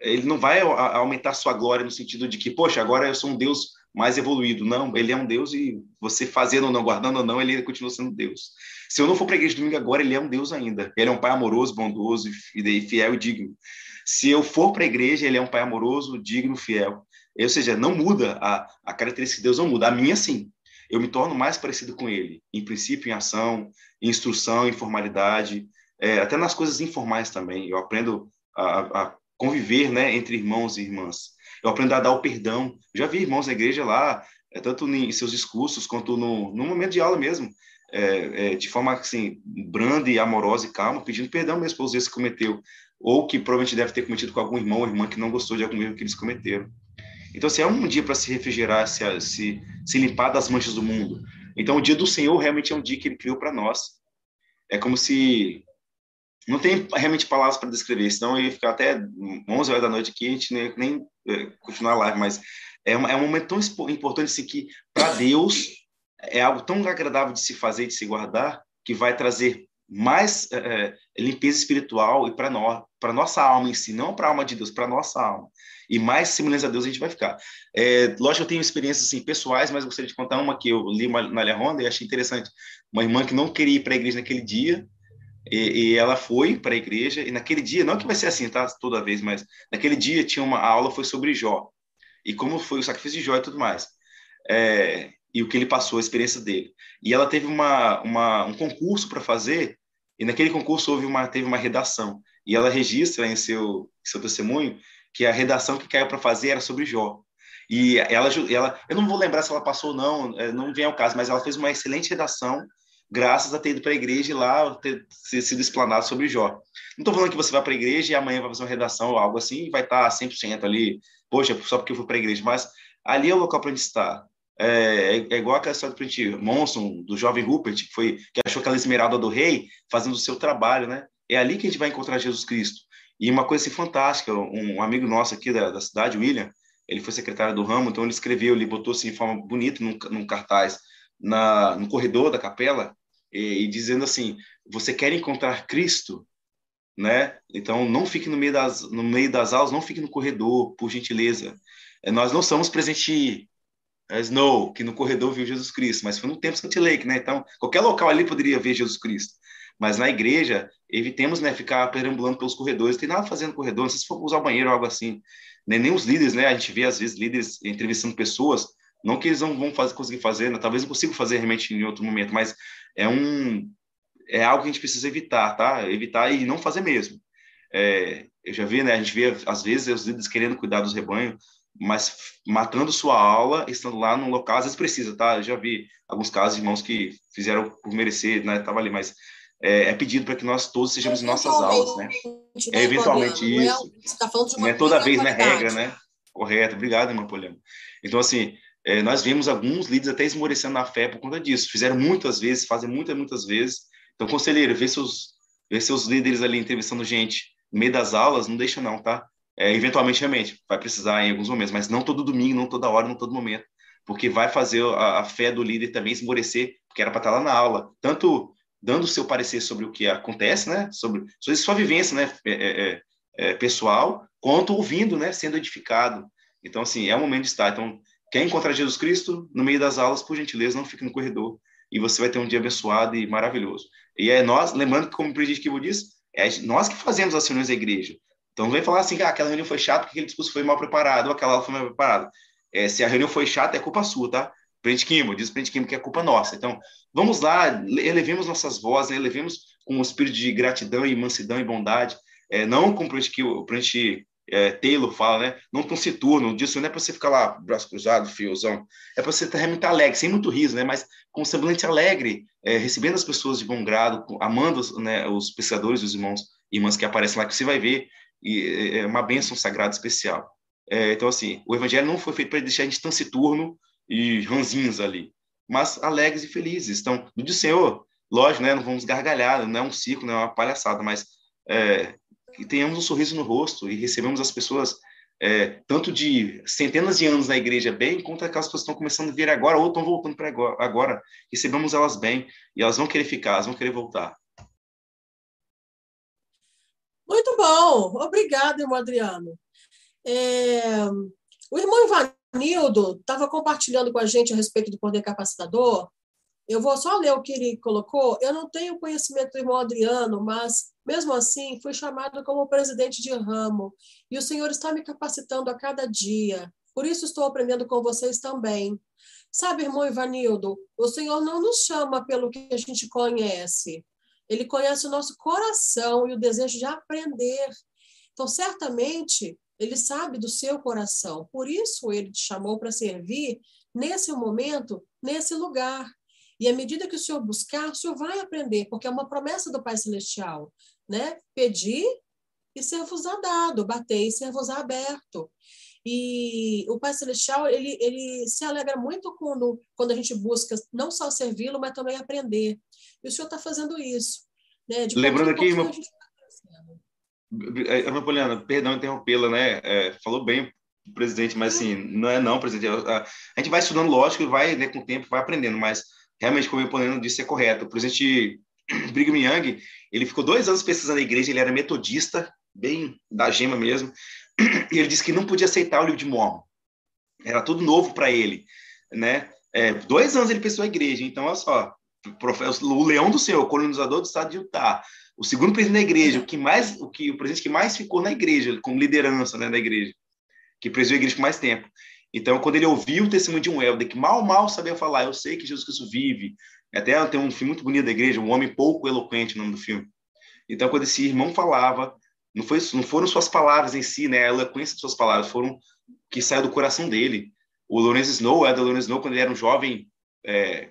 ele não vai aumentar sua glória no sentido de que, poxa, agora eu sou um Deus mais evoluído. Não, ele é um Deus e você fazendo ou não, guardando ou não, ele continua sendo Deus. Se eu não for para a igreja domingo agora, ele é um Deus ainda. Ele é um pai amoroso, bondoso, fiel e digno. Se eu for para a igreja, ele é um pai amoroso, digno, fiel. Ou seja, não muda, a, a característica de Deus não muda. A minha, sim. Eu me torno mais parecido com ele, em princípio, em ação, em instrução, em formalidade, é, até nas coisas informais também. Eu aprendo a, a conviver né, entre irmãos e irmãs. Eu aprendo a dar o perdão. Já vi irmãos na igreja lá, é, tanto em seus discursos quanto no, no momento de aula mesmo, é, é, de forma assim, branda e amorosa e calma, pedindo perdão mesmo pelos erros que cometeu ou que provavelmente deve ter cometido com algum irmão ou irmã que não gostou de algum erro que eles cometeram. Então, assim, é um dia para se refrigerar, se, se, se limpar das manchas do mundo. Então, o dia do Senhor realmente é um dia que ele criou para nós. É como se. Não tem realmente palavras para descrever, senão eu ia ficar até 11 horas da noite aqui, a gente nem, nem é, continuar a live, mas é, uma, é um momento tão importante assim, que, para Deus, é algo tão agradável de se fazer, de se guardar, que vai trazer mais é, limpeza espiritual e para nós, para nossa alma em si, não para a alma de Deus, para nossa alma. E mais semelhança a Deus a gente vai ficar. É, lógico eu tenho experiências assim, pessoais, mas gostaria de contar uma que eu li na Lia Honda e achei interessante. Uma irmã que não queria ir para a igreja naquele dia, e, e ela foi para a igreja, e naquele dia, não que vai ser assim, tá? Toda vez, mas naquele dia tinha uma aula, foi sobre Jó. E como foi o sacrifício de Jó e tudo mais. É, e o que ele passou, a experiência dele. E ela teve uma, uma um concurso para fazer e naquele concurso houve uma, teve uma redação. E ela registra em seu, seu testemunho que a redação que caiu para fazer era sobre Jó. E ela, ela, eu não vou lembrar se ela passou ou não, é, não vem ao caso, mas ela fez uma excelente redação, graças a ter ido para a igreja e lá ter, sido explanado sobre Jó. Não estou falando que você vai para a igreja e amanhã vai fazer uma redação ou algo assim e vai estar 100% ali, poxa, só porque eu fui para a igreja, mas ali é o local para onde está. É, é, igual aquela história do Print Monson, do jovem Rupert, que, foi, que achou aquela esmeralda do rei fazendo o seu trabalho, né? É ali que a gente vai encontrar Jesus Cristo. E uma coisa assim, fantástica, um, um amigo nosso aqui da, da, cidade, William, ele foi secretário do ramo, então ele escreveu, ele botou assim de forma bonita num, num cartaz na, no corredor da capela, e, e dizendo assim: Você quer encontrar Cristo? né? Então, não fique no meio das, no meio das aulas, não fique no corredor, por gentileza. É, nós não somos presente Snow, que no corredor viu Jesus Cristo, mas foi no tempo Salt Lake, né? Então, qualquer local ali poderia ver Jesus Cristo. Mas na igreja, evitemos né, ficar perambulando pelos corredores. Tem nada fazendo no corredor, não sei se for usar o banheiro ou algo assim. Nem, nem os líderes, né? A gente vê, às vezes, líderes entrevistando pessoas, não que eles não vão fazer, conseguir fazer, né? talvez não consiga fazer realmente em outro momento, mas é um é algo que a gente precisa evitar, tá? Evitar e não fazer mesmo. É, eu já vi, né? A gente vê, às vezes, os líderes querendo cuidar dos rebanhos, mas matando sua aula, estando lá no local, às vezes precisa, tá? Eu já vi alguns casos de irmãos que fizeram por merecer, né? Tava ali, mas é, é pedido para que nós todos sejamos em nossas aulas, né? É eventualmente é isso. Você tá falando de uma não é toda vez, né? Regra, né? Correto. Obrigado, irmã Poliana. Então, assim, é, nós vemos alguns líderes até esmorecendo na fé por conta disso. Fizeram muitas vezes, fazem muitas, muitas vezes. Então, conselheiro, vê seus, vê seus líderes ali entrevistando gente no meio das aulas, não deixa não, tá? É, eventualmente, realmente, vai precisar em alguns momentos, mas não todo domingo, não toda hora, não todo momento, porque vai fazer a, a fé do líder também esmorecer, porque era para estar lá na aula, tanto dando o seu parecer sobre o que acontece, né, sobre, sobre sua vivência, né, é, é, é, é pessoal, quanto ouvindo, né, sendo edificado. Então, assim, é o momento de estar. Então, quer encontrar Jesus Cristo no meio das aulas, por gentileza, não fique no corredor, e você vai ter um dia abençoado e maravilhoso. E é nós, lembrando que, como o presidente Kibo disse, é nós que fazemos as reuniões da igreja. Então, não vem falar assim ah, aquela reunião foi chata porque aquele discurso foi mal preparado, ou aquela aula foi mal preparada. É, se a reunião foi chata, é culpa sua, tá? Presidente Kimbo, diz presidente Kimbo que é culpa nossa. Então, vamos lá, elevemos nossas vozes, elevemos com um espírito de gratidão e mansidão e bondade, é, não como o presidente é, Taylor fala, né? Não com turno, disso não é para você ficar lá, braço cruzado, fiozão, é para você estar realmente alegre, sem muito riso, né? Mas com um semblante alegre, é, recebendo as pessoas de bom grado, amando né, os pescadores, os irmãos e irmãs que aparecem lá, que você vai ver, e é, é uma bênção sagrada especial. É, então, assim, o evangelho não foi feito para deixar a gente taciturno e ranzinhos ali, mas alegres e felizes. Então, no dia do Senhor, lógico, né? Não vamos gargalhar, não é um ciclo, não é uma palhaçada, mas é, que tenhamos um sorriso no rosto e recebemos as pessoas é, tanto de centenas de anos na igreja bem, quanto aquelas pessoas que estão começando a vir agora ou estão voltando para agora. Recebemos elas bem e elas vão querer ficar, elas vão querer voltar. Muito bom, obrigado, irmão Adriano. É... O irmão Ivanildo estava compartilhando com a gente a respeito do poder capacitador. Eu vou só ler o que ele colocou. Eu não tenho conhecimento do irmão Adriano, mas mesmo assim, fui chamado como presidente de ramo e o Senhor está me capacitando a cada dia. Por isso estou aprendendo com vocês também. Sabe, irmão Ivanildo, o Senhor não nos chama pelo que a gente conhece. Ele conhece o nosso coração e o desejo de aprender. Então, certamente, ele sabe do seu coração. Por isso, ele te chamou para servir nesse momento, nesse lugar. E à medida que o senhor buscar, o senhor vai aprender, porque é uma promessa do Pai Celestial né? Pedir e ser-vos-á dado, bater e ser-vos-á aberto. E o Pai Celestial, ele, ele se alegra muito quando, quando a gente busca não só servi-lo, mas também aprender. E o Senhor está fazendo isso. Né? De Lembrando aqui, irmã... Irmã Poliana, perdão interrompê-la, né? É, falou bem presidente, mas assim, não é não, presidente. A, gente vai estudando, lógico, vai, né, com o tempo, vai aprendendo, mas realmente, como o Poliana disse, é correto. O presidente Brigham Young, ele ficou dois anos pesquisando a igreja, ele era metodista, bem da gema mesmo, e ele disse que não podia aceitar o livro de Mormon. Era tudo novo para ele, né? É, dois anos ele pesquisou a igreja, então olha só, o leão do Senhor, colonizador do estado de Utah, o segundo presidente da igreja, o que mais, o que o presidente que mais ficou na igreja, como liderança, né, da igreja, que presidiu a igreja por mais tempo. Então, quando ele ouviu o testemunho de um Helder que mal, mal sabia falar, eu sei que Jesus Cristo vive, até tem um filme muito bonito da igreja, Um Homem Pouco Eloquente, o nome do filme. Então, quando esse irmão falava, não, foi, não foram suas palavras em si, né? A eloquência de suas palavras, foram que saiu do coração dele. O Lawrence Snow, Ed Lawrence Snow, quando ele era um jovem é,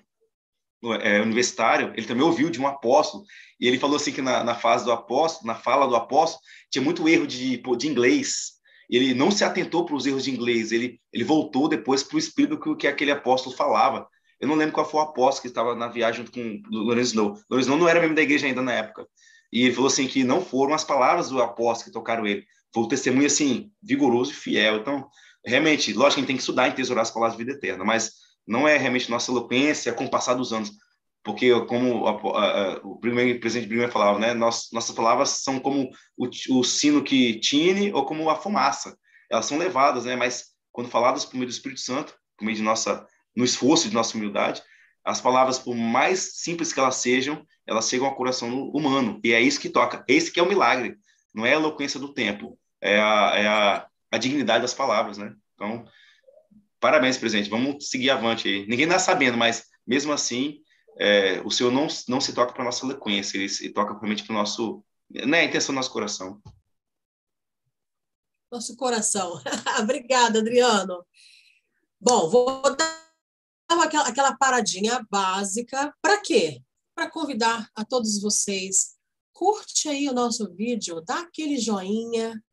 é, universitário, ele também ouviu de um apóstolo, e ele falou assim que na, na fase do apóstolo, na fala do apóstolo, tinha muito erro de, de inglês. Ele não se atentou para os erros de inglês, ele, ele voltou depois para o espírito que, que aquele apóstolo falava. Eu não lembro qual foi o apóstolo que estava na viagem com Lourenço Snow. Lourenço Snow não era membro da igreja ainda na época. E ele falou assim que não foram as palavras do apóstolo que tocaram ele. Foi um testemunho, assim, vigoroso e fiel. Então, realmente, lógico que a gente tem que estudar e tesourar as palavras de vida eterna, mas não é realmente nossa eloquência com o passar dos anos. Porque como a, a, a, o primeiro presidente primeiro falava, né, Nós, nossas palavras são como o, o, sino que tine ou como a fumaça, elas são levadas, né, mas quando faladas por meio do Espírito Santo, por meio de nossa, no esforço de nossa humildade, as palavras, por mais simples que elas sejam, elas chegam ao coração humano, e é isso que toca, esse que é o milagre, não é a eloquência do tempo, é a, é a, a dignidade das palavras, né, então, parabéns, presidente, vamos seguir avante aí, ninguém está sabendo, mas mesmo assim, é, o Senhor não, não se toca para nossa eloquência, ele se toca realmente para o nosso, né, a intenção do nosso coração. Nosso coração. Obrigada, Adriano. Bom, vou dar aquela, aquela paradinha básica. Para quê? Para convidar a todos vocês. Curte aí o nosso vídeo, dá aquele joinha,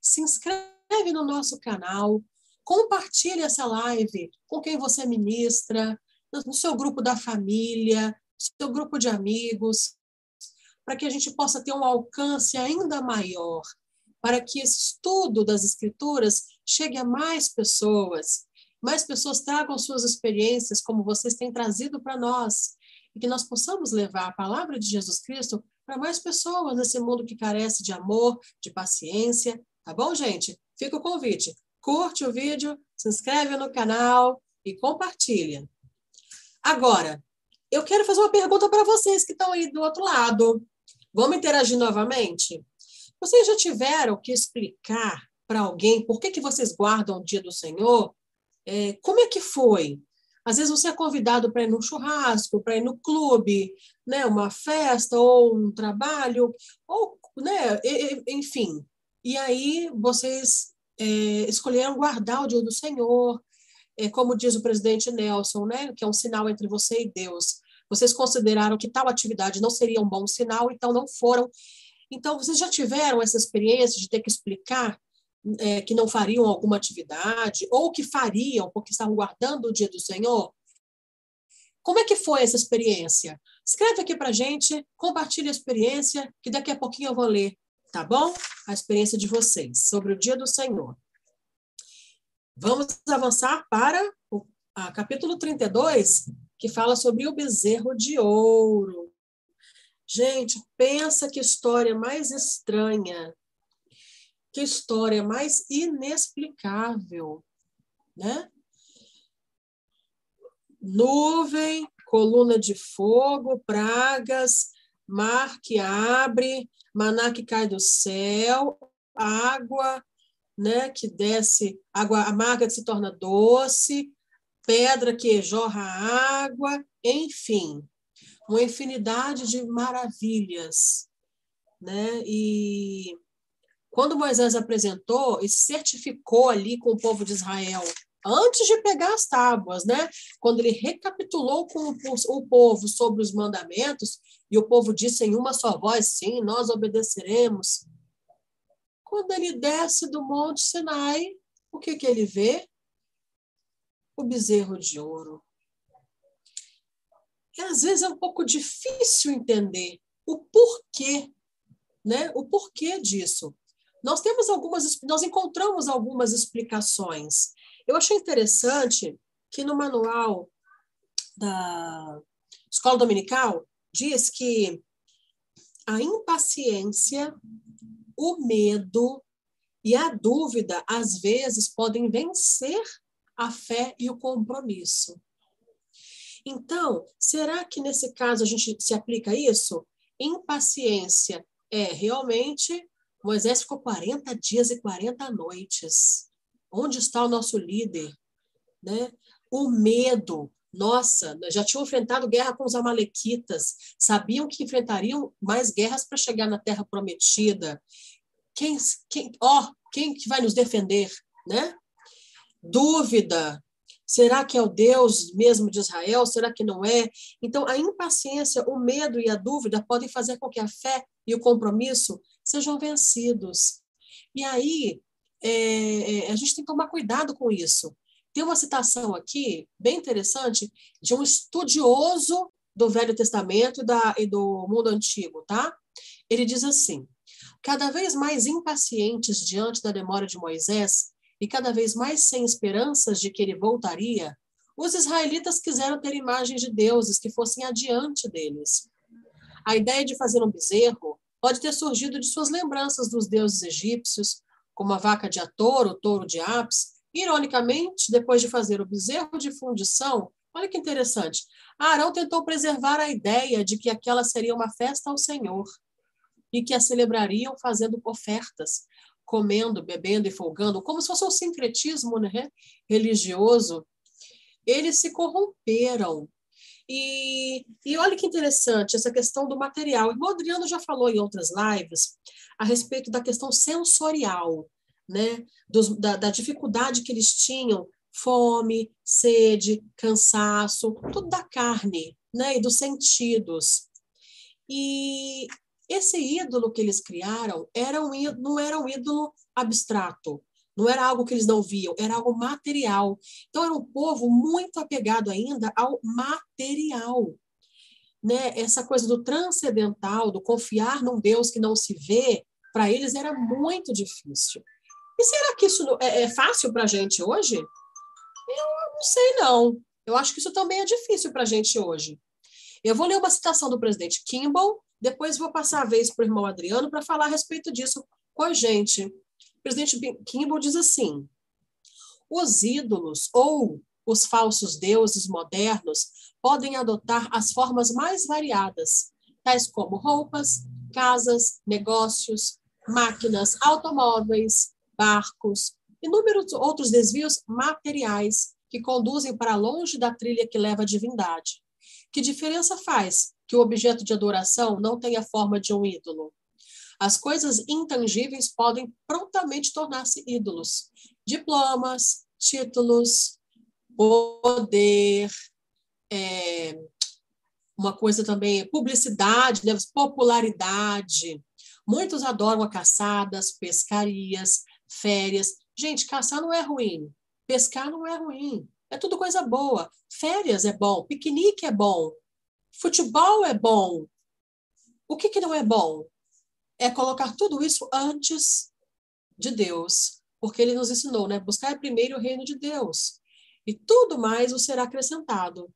se inscreve no nosso canal, compartilhe essa live com quem você ministra, no seu grupo da família, seu grupo de amigos, para que a gente possa ter um alcance ainda maior, para que esse estudo das Escrituras chegue a mais pessoas, mais pessoas tragam suas experiências, como vocês têm trazido para nós, e que nós possamos levar a palavra de Jesus Cristo para mais pessoas nesse mundo que carece de amor, de paciência, tá bom, gente? Fica o convite. Curte o vídeo, se inscreve no canal e compartilha. Agora, eu quero fazer uma pergunta para vocês que estão aí do outro lado. Vamos interagir novamente? Vocês já tiveram que explicar para alguém por que, que vocês guardam o dia do Senhor? É, como é que foi? Às vezes você é convidado para ir num churrasco, para ir no clube, né, uma festa ou um trabalho, ou, né, enfim. E aí vocês é, escolheram guardar o dia do Senhor, é, como diz o presidente Nelson, né, que é um sinal entre você e Deus. Vocês consideraram que tal atividade não seria um bom sinal, então não foram. Então, vocês já tiveram essa experiência de ter que explicar é, que não fariam alguma atividade, ou que fariam porque estavam guardando o dia do Senhor? Como é que foi essa experiência? Escreve aqui para gente, compartilhe a experiência, que daqui a pouquinho eu vou ler, tá bom? A experiência de vocês sobre o dia do Senhor. Vamos avançar para o a, capítulo 32, que fala sobre o bezerro de ouro. Gente, pensa que história mais estranha, que história mais inexplicável, né? Nuvem, coluna de fogo, pragas, mar que abre, maná que cai do céu, água, né, que desce, água amarga que se torna doce, pedra que jorra água, enfim, uma infinidade de maravilhas, né? E quando Moisés apresentou e certificou ali com o povo de Israel, antes de pegar as tábuas, né? Quando ele recapitulou com o povo sobre os mandamentos, e o povo disse em uma só voz: sim, nós obedeceremos. Quando ele desce do Monte Sinai, o que, que ele vê? O bezerro de ouro. E às vezes é um pouco difícil entender o porquê, né? O porquê disso. Nós temos algumas, nós encontramos algumas explicações. Eu achei interessante que no manual da Escola Dominical diz que a impaciência o medo e a dúvida, às vezes, podem vencer a fé e o compromisso. Então, será que nesse caso a gente se aplica isso? Impaciência é realmente. Moisés ficou 40 dias e 40 noites. Onde está o nosso líder? Né? O medo. Nossa, já tinham enfrentado guerra com os amalequitas, sabiam que enfrentariam mais guerras para chegar na terra prometida. Quem, quem, ó, quem que vai nos defender, né? Dúvida, será que é o Deus mesmo de Israel? Será que não é? Então, a impaciência, o medo e a dúvida podem fazer com que a fé e o compromisso sejam vencidos. E aí, é, é a gente tem que tomar cuidado com isso. Tem uma citação aqui, bem interessante, de um estudioso do Velho Testamento e, da, e do mundo antigo, tá? Ele diz assim: cada vez mais impacientes diante da demora de Moisés e cada vez mais sem esperanças de que ele voltaria, Os israelitas quiseram ter imagens de deuses que fossem adiante deles. A ideia de fazer um bezerro pode ter surgido de suas lembranças dos deuses egípcios, como a vaca de Ator, o touro de Apis. Ironicamente, depois de fazer o bezerro de fundição, olha que interessante, Arão tentou preservar a ideia de que aquela seria uma festa ao Senhor e que a celebrariam fazendo ofertas, comendo, bebendo e folgando, como se fosse um sincretismo né, religioso. Eles se corromperam e, e olha que interessante essa questão do material. O Adriano já falou em outras lives a respeito da questão sensorial, né? Dos, da, da dificuldade que eles tinham, fome, sede, cansaço, tudo da carne, né? E dos sentidos. E esse ídolo que eles criaram era um, não era um ídolo abstrato, não era algo que eles não viam, era algo material. Então, era um povo muito apegado ainda ao material. Né? Essa coisa do transcendental, do confiar num Deus que não se vê, para eles era muito difícil. E será que isso é, é fácil para a gente hoje? Eu não sei, não. Eu acho que isso também é difícil para a gente hoje. Eu vou ler uma citação do presidente Kimball, depois vou passar a vez para o irmão Adriano para falar a respeito disso com a gente. O presidente Kimball diz assim: os ídolos ou os falsos deuses modernos podem adotar as formas mais variadas, tais como roupas, casas, negócios, máquinas, automóveis, barcos, inúmeros outros desvios materiais que conduzem para longe da trilha que leva à divindade. Que diferença faz que o objeto de adoração não tenha forma de um ídolo? As coisas intangíveis podem prontamente tornar-se ídolos. Diplomas, títulos, poder, é, uma coisa também, publicidade, né? popularidade. Muitos adoram a caçadas, pescarias, férias. Gente, caçar não é ruim, pescar não é ruim, é tudo coisa boa. Férias é bom, piquenique é bom, futebol é bom. O que, que não é bom? é colocar tudo isso antes de Deus, porque ele nos ensinou, né? Buscar primeiro o reino de Deus e tudo mais o será acrescentado.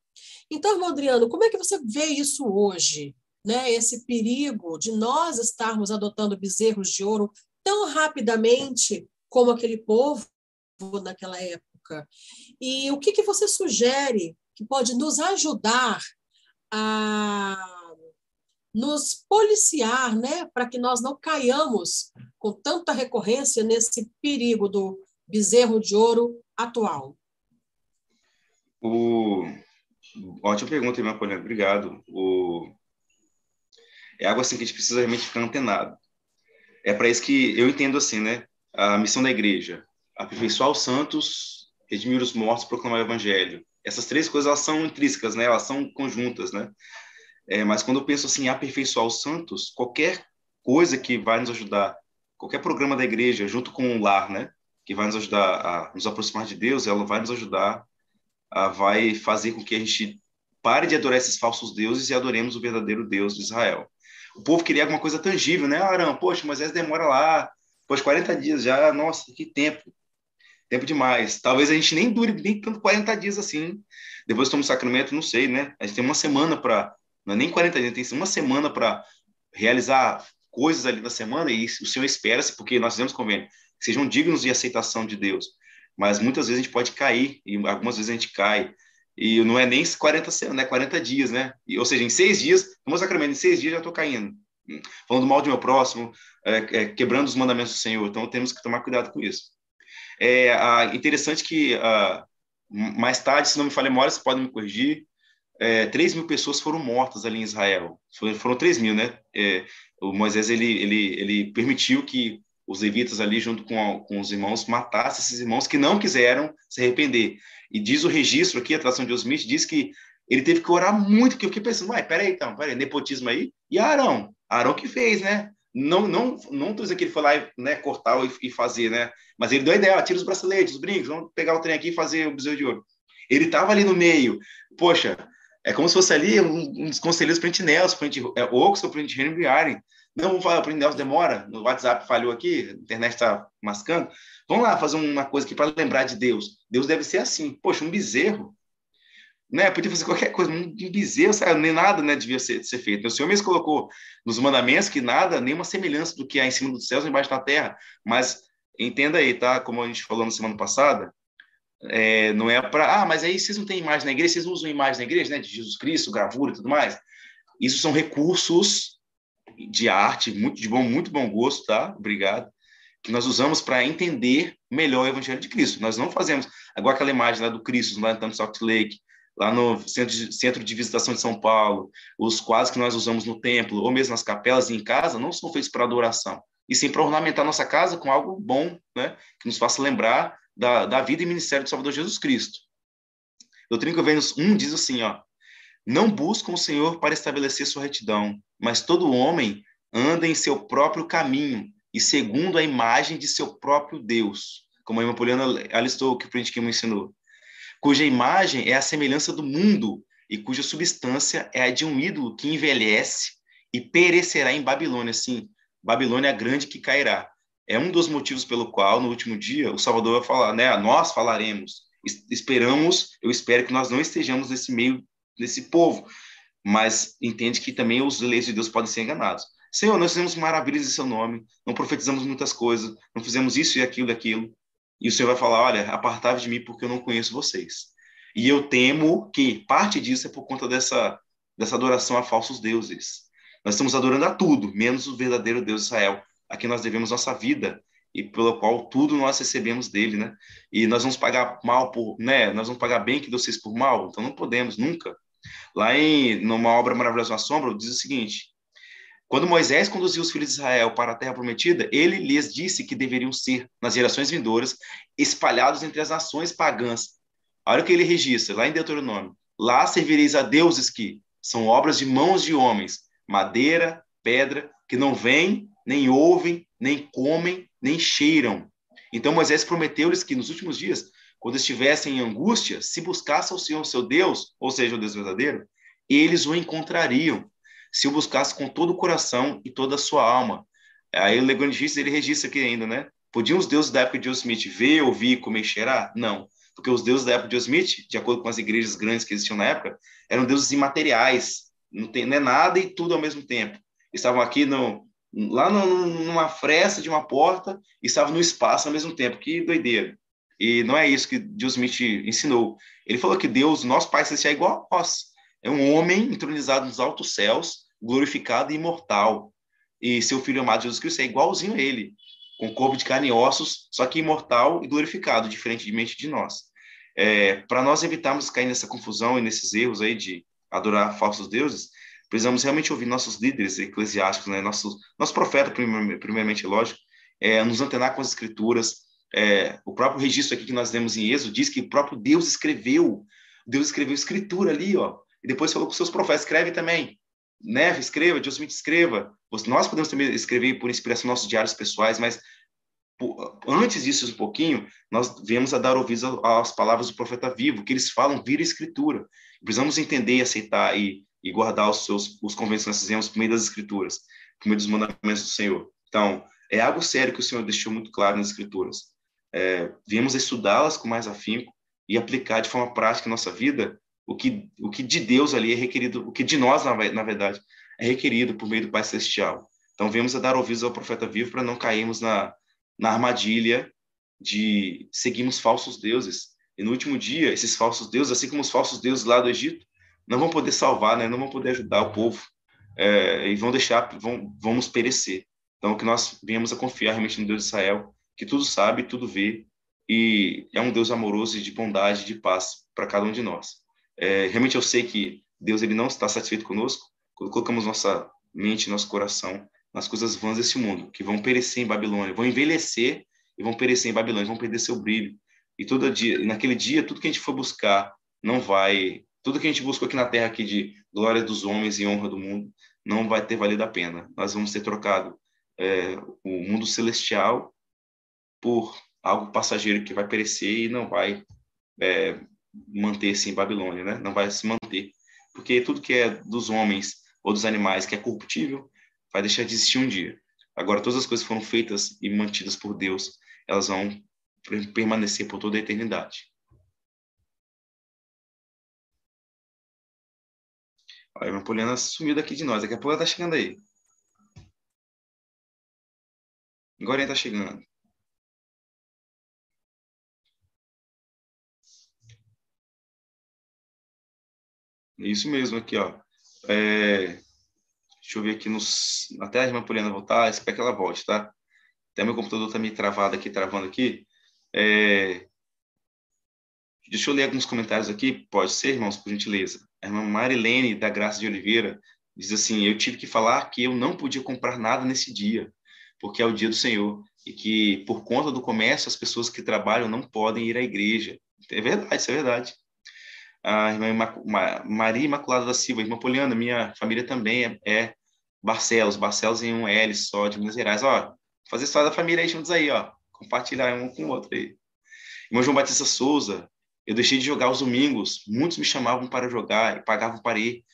Então, irmão Adriano, como é que você vê isso hoje? Né? Esse perigo de nós estarmos adotando bezerros de ouro tão rapidamente como aquele povo naquela época. E o que, que você sugere que pode nos ajudar a nos policiar, né, para que nós não caiamos com tanta recorrência nesse perigo do bezerro de ouro atual? O... Ótima pergunta, minha colega. Obrigado. O... É algo assim que a gente precisa realmente ficar antenado. É para isso que eu entendo assim, né? A missão da igreja, aperfeiçoar os santos, redimir os mortos, proclamar o evangelho. Essas três coisas elas são intrínsecas, né? Elas são conjuntas, né? É, mas quando eu penso assim, aperfeiçoar os santos, qualquer coisa que vai nos ajudar, qualquer programa da igreja, junto com o lar, né, que vai nos ajudar a nos aproximar de Deus, ela vai nos ajudar, a, vai fazer com que a gente pare de adorar esses falsos deuses e adoremos o verdadeiro Deus de Israel. O povo queria alguma coisa tangível, né? Arão, poxa, Moisés demora lá, poxa, 40 dias já, nossa, que tempo. Tempo demais. Talvez a gente nem dure nem tanto 40 dias assim. Depois toma o sacramento, não sei, né? A gente tem uma semana para não é nem 40 dias, tem uma semana para realizar coisas ali na semana e o Senhor espera-se, porque nós fizemos convênio, que sejam dignos de aceitação de Deus. Mas muitas vezes a gente pode cair, e algumas vezes a gente cai, e não é nem 40, né, 40 dias, né? E, ou seja, em seis dias, no sacramento, em seis dias já estou caindo. Falando mal do meu próximo, é, é, quebrando os mandamentos do Senhor. Então temos que tomar cuidado com isso. É a, interessante que a, mais tarde, se não me falha memória, vocês podem me corrigir, é, 3 mil pessoas foram mortas ali em Israel. Foram 3 mil, né? É, o Moisés ele, ele, ele permitiu que os levitas ali, junto com, a, com os irmãos, matassem esses irmãos que não quiseram se arrepender. E diz o registro aqui, a tradução de Osmith, diz que ele teve que orar muito, que eu fiquei pensando, peraí, então, peraí, nepotismo aí? E Arão? Arão que fez, né? Não, não, não tô dizendo que ele foi lá né, cortar e, e fazer, né? Mas ele deu a ideia, tira os braceletes, os brincos, vamos pegar o trem aqui e fazer o bezerro de ouro. Ele estava ali no meio. Poxa, é como se fosse ali um, um dos conselheiros a Nelson, a é, Oxford, para Henry Biaren. Não, vamos falar, para Nelson demora, no WhatsApp falhou aqui, a internet está mascando. Vamos lá fazer uma coisa aqui para lembrar de Deus. Deus deve ser assim. Poxa, um bezerro. Né? Podia fazer qualquer coisa, um bezerro, sabe? nem nada, né, devia ser, ser feito. O Senhor mesmo colocou nos mandamentos que nada, nenhuma semelhança do que há em cima dos céus e embaixo da terra. Mas entenda aí, tá? Como a gente falou na semana passada, é, não é para, ah, mas aí vocês não têm imagem na igreja, vocês usam imagem na igreja, né, de Jesus Cristo, gravura e tudo mais. Isso são recursos de arte, muito de bom, muito bom gosto, tá? Obrigado. Que nós usamos para entender melhor o Evangelho de Cristo. Nós não fazemos, agora aquela imagem lá do Cristo, lá no Salt Lake, lá no centro de, centro de visitação de São Paulo, os quadros que nós usamos no templo, ou mesmo nas capelas e em casa, não são feitos para adoração, e sim para ornamentar nossa casa com algo bom, né? que nos faça lembrar da, da vida e ministério do Salvador Jesus Cristo. Doutrina Vênus 1 diz assim, ó, não buscam o Senhor para estabelecer sua retidão, mas todo homem anda em seu próprio caminho e segundo a imagem de seu próprio Deus, como a irmã Poliana alistou que o me ensinou cuja imagem é a semelhança do mundo e cuja substância é a de um ídolo que envelhece e perecerá em Babilônia. Sim, Babilônia é grande que cairá. É um dos motivos pelo qual, no último dia, o Salvador vai falar, né? Nós falaremos. Esperamos, eu espero que nós não estejamos nesse meio, nesse povo, mas entende que também os leis de Deus podem ser enganados. Senhor, nós fizemos maravilhas em seu nome, não profetizamos muitas coisas, não fizemos isso e aquilo e aquilo. E o Senhor vai falar: olha, apartai de mim porque eu não conheço vocês. E eu temo que parte disso é por conta dessa, dessa adoração a falsos deuses. Nós estamos adorando a tudo, menos o verdadeiro Deus Israel, a quem nós devemos nossa vida e pelo qual tudo nós recebemos dele, né? E nós vamos pagar mal por, né? Nós vamos pagar bem que vocês por mal, então não podemos nunca. Lá em numa obra maravilhosa na sombra diz o seguinte: quando Moisés conduziu os filhos de Israel para a terra prometida, ele lhes disse que deveriam ser, nas gerações vindouras, espalhados entre as nações pagãs. Olha o que ele registra, lá em Deuteronômio. Lá servireis a deuses que são obras de mãos de homens, madeira, pedra, que não veem, nem ouvem, nem comem, nem cheiram. Então Moisés prometeu-lhes que nos últimos dias, quando estivessem em angústia, se buscassem o Senhor, seu Deus, ou seja, o Deus verdadeiro, eles o encontrariam se o buscasse com todo o coração e toda a sua alma. Aí o Legon ele registra aqui ainda, né? Podiam os deuses da época de Joseph Smith ver, ouvir, comer e cheirar? Não. Porque os deuses da época de Joseph Smith, de acordo com as igrejas grandes que existiam na época, eram deuses imateriais. Não, tem, não é nada e tudo ao mesmo tempo. Estavam aqui no, lá no, numa fresta de uma porta e estavam no espaço ao mesmo tempo. Que doideira. E não é isso que Joseph Smith ensinou. Ele falou que Deus, nosso Pai Celestial, é igual a nós. É um homem entronizado nos altos céus, glorificado e imortal. E seu filho amado Jesus Cristo é igualzinho a ele, com corpo de carne e ossos, só que imortal e glorificado, diferentemente de nós. É, Para nós evitarmos cair nessa confusão e nesses erros aí de adorar falsos deuses, precisamos realmente ouvir nossos líderes eclesiásticos, né? nosso, nosso profeta, primeiramente, lógico, é, nos antenar com as escrituras. É, o próprio registro aqui que nós lemos em Êxodo diz que o próprio Deus escreveu, Deus escreveu escritura ali, ó, e depois falou com seus profetas, escreve também. Neve, escreva, Deus Smith, escreva. Nós podemos também escrever por inspiração nossos diários pessoais, mas antes disso um pouquinho, nós vemos a dar ouvidos às palavras do profeta vivo, que eles falam vira escritura. Precisamos entender e aceitar e, e guardar os seus os convênios que nós fizemos por meio das escrituras, por meio dos mandamentos do Senhor. Então, é algo sério que o Senhor deixou muito claro nas escrituras. É, viemos estudá-las com mais afinco e aplicar de forma prática em nossa vida o que, o que de Deus ali é requerido, o que de nós, na, verdade, é requerido por meio do Pai Celestial. Então, vemos a dar ouvidos ao profeta vivo para não cairmos na, na armadilha de seguirmos falsos deuses. E no último dia, esses falsos deuses, assim como os falsos deuses lá do Egito, não vão poder salvar, né? não vão poder ajudar o povo é, e vão deixar, vão, vamos perecer. Então, que nós venhamos a confiar realmente no Deus de Israel, que tudo sabe, tudo vê, e é um Deus amoroso e de bondade, de paz para cada um de nós. É, realmente eu sei que Deus ele não está satisfeito conosco quando colocamos nossa mente, nosso coração nas coisas vãs desse mundo, que vão perecer em Babilônia, vão envelhecer e vão perecer em Babilônia, vão perder seu brilho. E todo dia, naquele dia, tudo que a gente for buscar não vai, tudo que a gente buscou aqui na terra aqui de glória dos homens e honra do mundo, não vai ter valido a pena. Nós vamos ter trocado é, o mundo celestial por algo passageiro que vai perecer e não vai é, manter-se em Babilônia, né? Não vai se manter, porque tudo que é dos homens ou dos animais que é corruptível vai deixar de existir um dia. Agora todas as coisas foram feitas e mantidas por Deus, elas vão permanecer por toda a eternidade. A irmã Poliana sumiu daqui de nós. Daqui a pouco ela tá chegando aí. Agora ele tá chegando. Isso mesmo, aqui, ó. É, deixa eu ver aqui nos. Até a irmã Poliana voltar, espero que ela volte, tá? Até meu computador tá meio travado aqui, travando aqui. É, deixa eu ler alguns comentários aqui, pode ser, irmãos, por gentileza. A irmã Marilene, da Graça de Oliveira, diz assim: Eu tive que falar que eu não podia comprar nada nesse dia, porque é o dia do Senhor, e que por conta do comércio as pessoas que trabalham não podem ir à igreja. É verdade, isso é verdade a irmã Maria Imaculada da Silva, irmã Poliana, minha família também é, é Barcelos, Barcelos em um L só, de Minas Gerais. Ó, fazer história da família aí juntos aí, ó. Compartilhar um com o outro aí. Irmão João Batista Souza, eu deixei de jogar os domingos. Muitos me chamavam para jogar e pagavam para ir.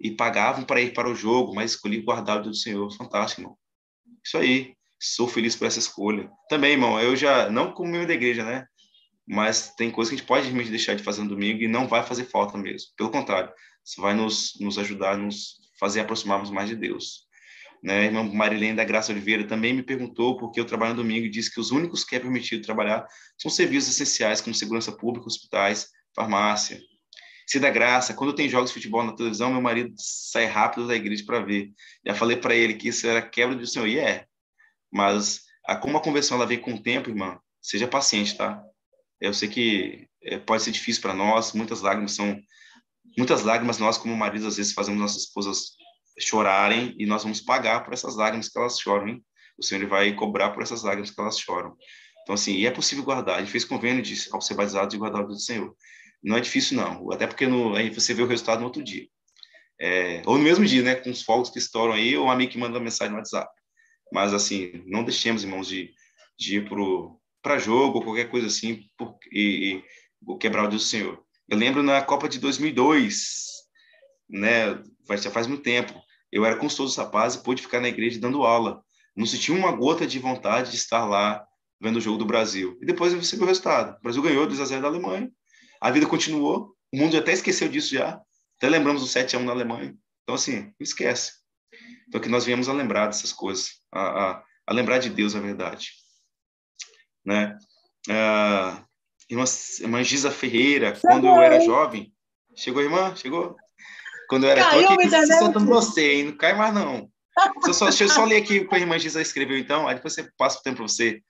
E pagavam para ir para o jogo, mas escolhi guardar o do Senhor. Fantástico, irmão. Isso aí. Sou feliz por essa escolha. Também, irmão, eu já, não como membro da igreja, né? Mas tem coisas que a gente pode realmente deixar de fazer no domingo e não vai fazer falta mesmo. Pelo contrário, isso vai nos, nos ajudar nos fazer aproximarmos mais de Deus. Né? A irmã Marilene da Graça Oliveira também me perguntou por que eu trabalho no domingo e disse que os únicos que é permitido trabalhar são serviços essenciais como segurança pública, hospitais, farmácia. Se da Graça, quando tem jogos de futebol na televisão, meu marido sai rápido da igreja para ver. Já falei para ele que isso era quebra do Senhor, e é. Mas a, como a conversão ela vem com o tempo, irmã, seja paciente, tá? Eu sei que é, pode ser difícil para nós, muitas lágrimas são muitas lágrimas nós como maridos às vezes fazemos nossas esposas chorarem e nós vamos pagar por essas lágrimas que elas choram. Hein? O Senhor vai cobrar por essas lágrimas que elas choram. Então assim, e é possível guardar. A gente fez convênio de ao ser batizado de guardar o do Senhor. Não é difícil não, até porque no, aí você vê o resultado no outro dia. É, ou no mesmo dia, né, com os fogos que estouram aí, ou um amigo que manda uma mensagem no WhatsApp. Mas assim, não deixemos, irmãos, de, de ir pro para jogo qualquer coisa assim por, e, e quebrar o Deus do Senhor. Eu lembro na Copa de 2002, né, já faz muito tempo, eu era consultor dos rapazes e pude ficar na igreja dando aula. Não senti uma gota de vontade de estar lá vendo o jogo do Brasil. E depois eu recebi o resultado. O Brasil ganhou 2 a 0 da Alemanha. A vida continuou. O mundo até esqueceu disso já. Até lembramos do 7 a 1 na Alemanha. Então assim, não esquece. Então que nós viemos a lembrar dessas coisas, a, a, a lembrar de Deus, a verdade né? Uh, irmã, irmã Giza Ferreira, chegou. quando eu era jovem, chegou irmã, chegou. Quando eu era Caiu, aqui soltando você, hein? Não cai mais não. Deixa eu, só, deixa eu só ler aqui o que a irmã Giza escreveu, então, aí depois você passa o tempo para você.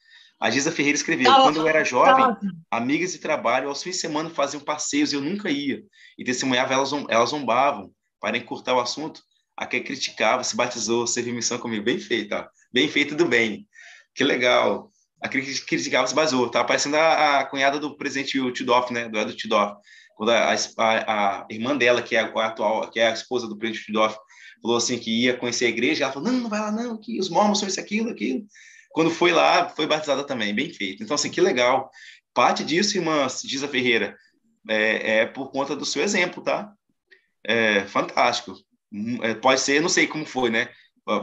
A Giza Ferreira escreveu: tá Quando eu era jovem, tá amigas de trabalho, aos fins de semana faziam passeios e eu nunca ia. E testemunhava, elas, elas zombavam para encurtar o assunto. A que criticava, se batizou, serviu missão comigo. Bem feito, ó. bem feito do bem. Que legal a criticava se basou. Tá parecendo a, a, cunhada do presidente Tidoff, né? Do Edo Tidoff. Quando a, a, a, irmã dela, que é a, atual, que é a esposa do presidente Tidoff, falou assim que ia conhecer a igreja, ela falou: não, não vai lá, não, que os mormons são isso, aquilo, aquilo. Quando foi lá, foi batizada também, bem feito. Então, assim, que legal. Parte disso, irmã Giza Ferreira, é, é por conta do seu exemplo, tá? É fantástico. Hum, é, pode ser, não sei como foi, né?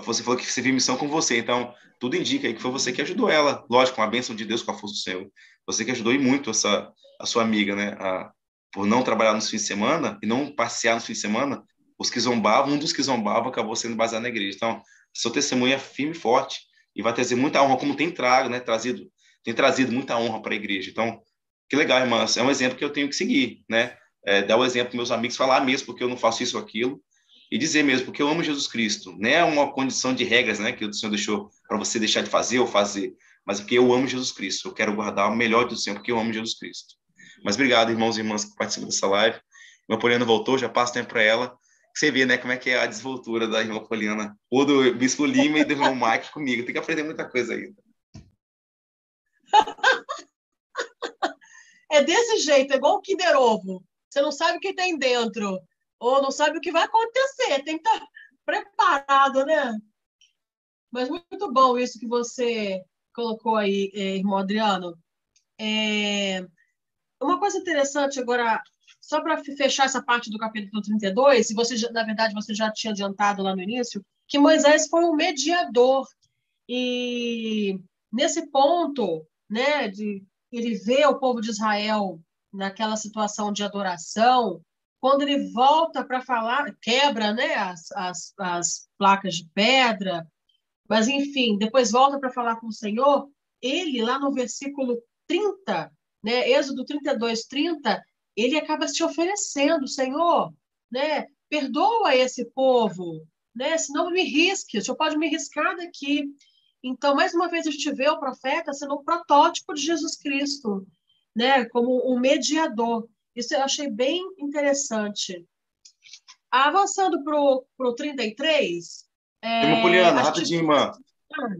Você falou que você viu missão com você, então tudo indica aí que foi você que ajudou ela. Lógico, com a bênção de Deus, com a força do Senhor. Você que ajudou e muito essa, a sua amiga, né? A, por não trabalhar nos fins de semana e não passear nos fins de semana, os que zombavam, um dos que zombavam acabou sendo baseado na igreja. Então, seu testemunho é firme e forte e vai trazer muita honra, como tem trago, né? Trazido, tem trazido muita honra para a igreja. Então, que legal, irmãs. É um exemplo que eu tenho que seguir, né? É, dar o exemplo para meus amigos, falar mesmo, porque eu não faço isso ou aquilo, e dizer mesmo, porque eu amo Jesus Cristo. Não é uma condição de regras né, que o Senhor deixou para você deixar de fazer ou fazer, mas porque eu amo Jesus Cristo. Eu quero guardar o melhor do Senhor, porque eu amo Jesus Cristo. Mas obrigado, irmãos e irmãs que participam dessa live. Irmã Poliana voltou, já passo tempo para ela. Você vê, né, como é que é a desvoltura da irmã Poliana, ou do Bispo Lima e do irmão Mike comigo. Tem que aprender muita coisa ainda. É desse jeito, é igual o Kinder Ovo. Você não sabe o que tem dentro ou não sabe o que vai acontecer, tem que estar preparado, né? Mas muito bom isso que você colocou aí, eh, irmão Adriano. É... Uma coisa interessante agora, só para fechar essa parte do capítulo 32, e você, na verdade, você já tinha adiantado lá no início, que Moisés foi um mediador. E nesse ponto, né, de ele ver o povo de Israel naquela situação de adoração, quando ele volta para falar, quebra né, as, as, as placas de pedra, mas enfim, depois volta para falar com o Senhor, ele lá no versículo 30, né, Êxodo 32, 30, ele acaba se oferecendo, Senhor, né, perdoa esse povo, né, senão me risque, o Senhor pode me riscar daqui. Então, mais uma vez, a gente vê o profeta sendo um protótipo de Jesus Cristo, né, como um mediador. Isso eu achei bem interessante. Avançando para o 33. É, Poliana, rapidinho, irmã.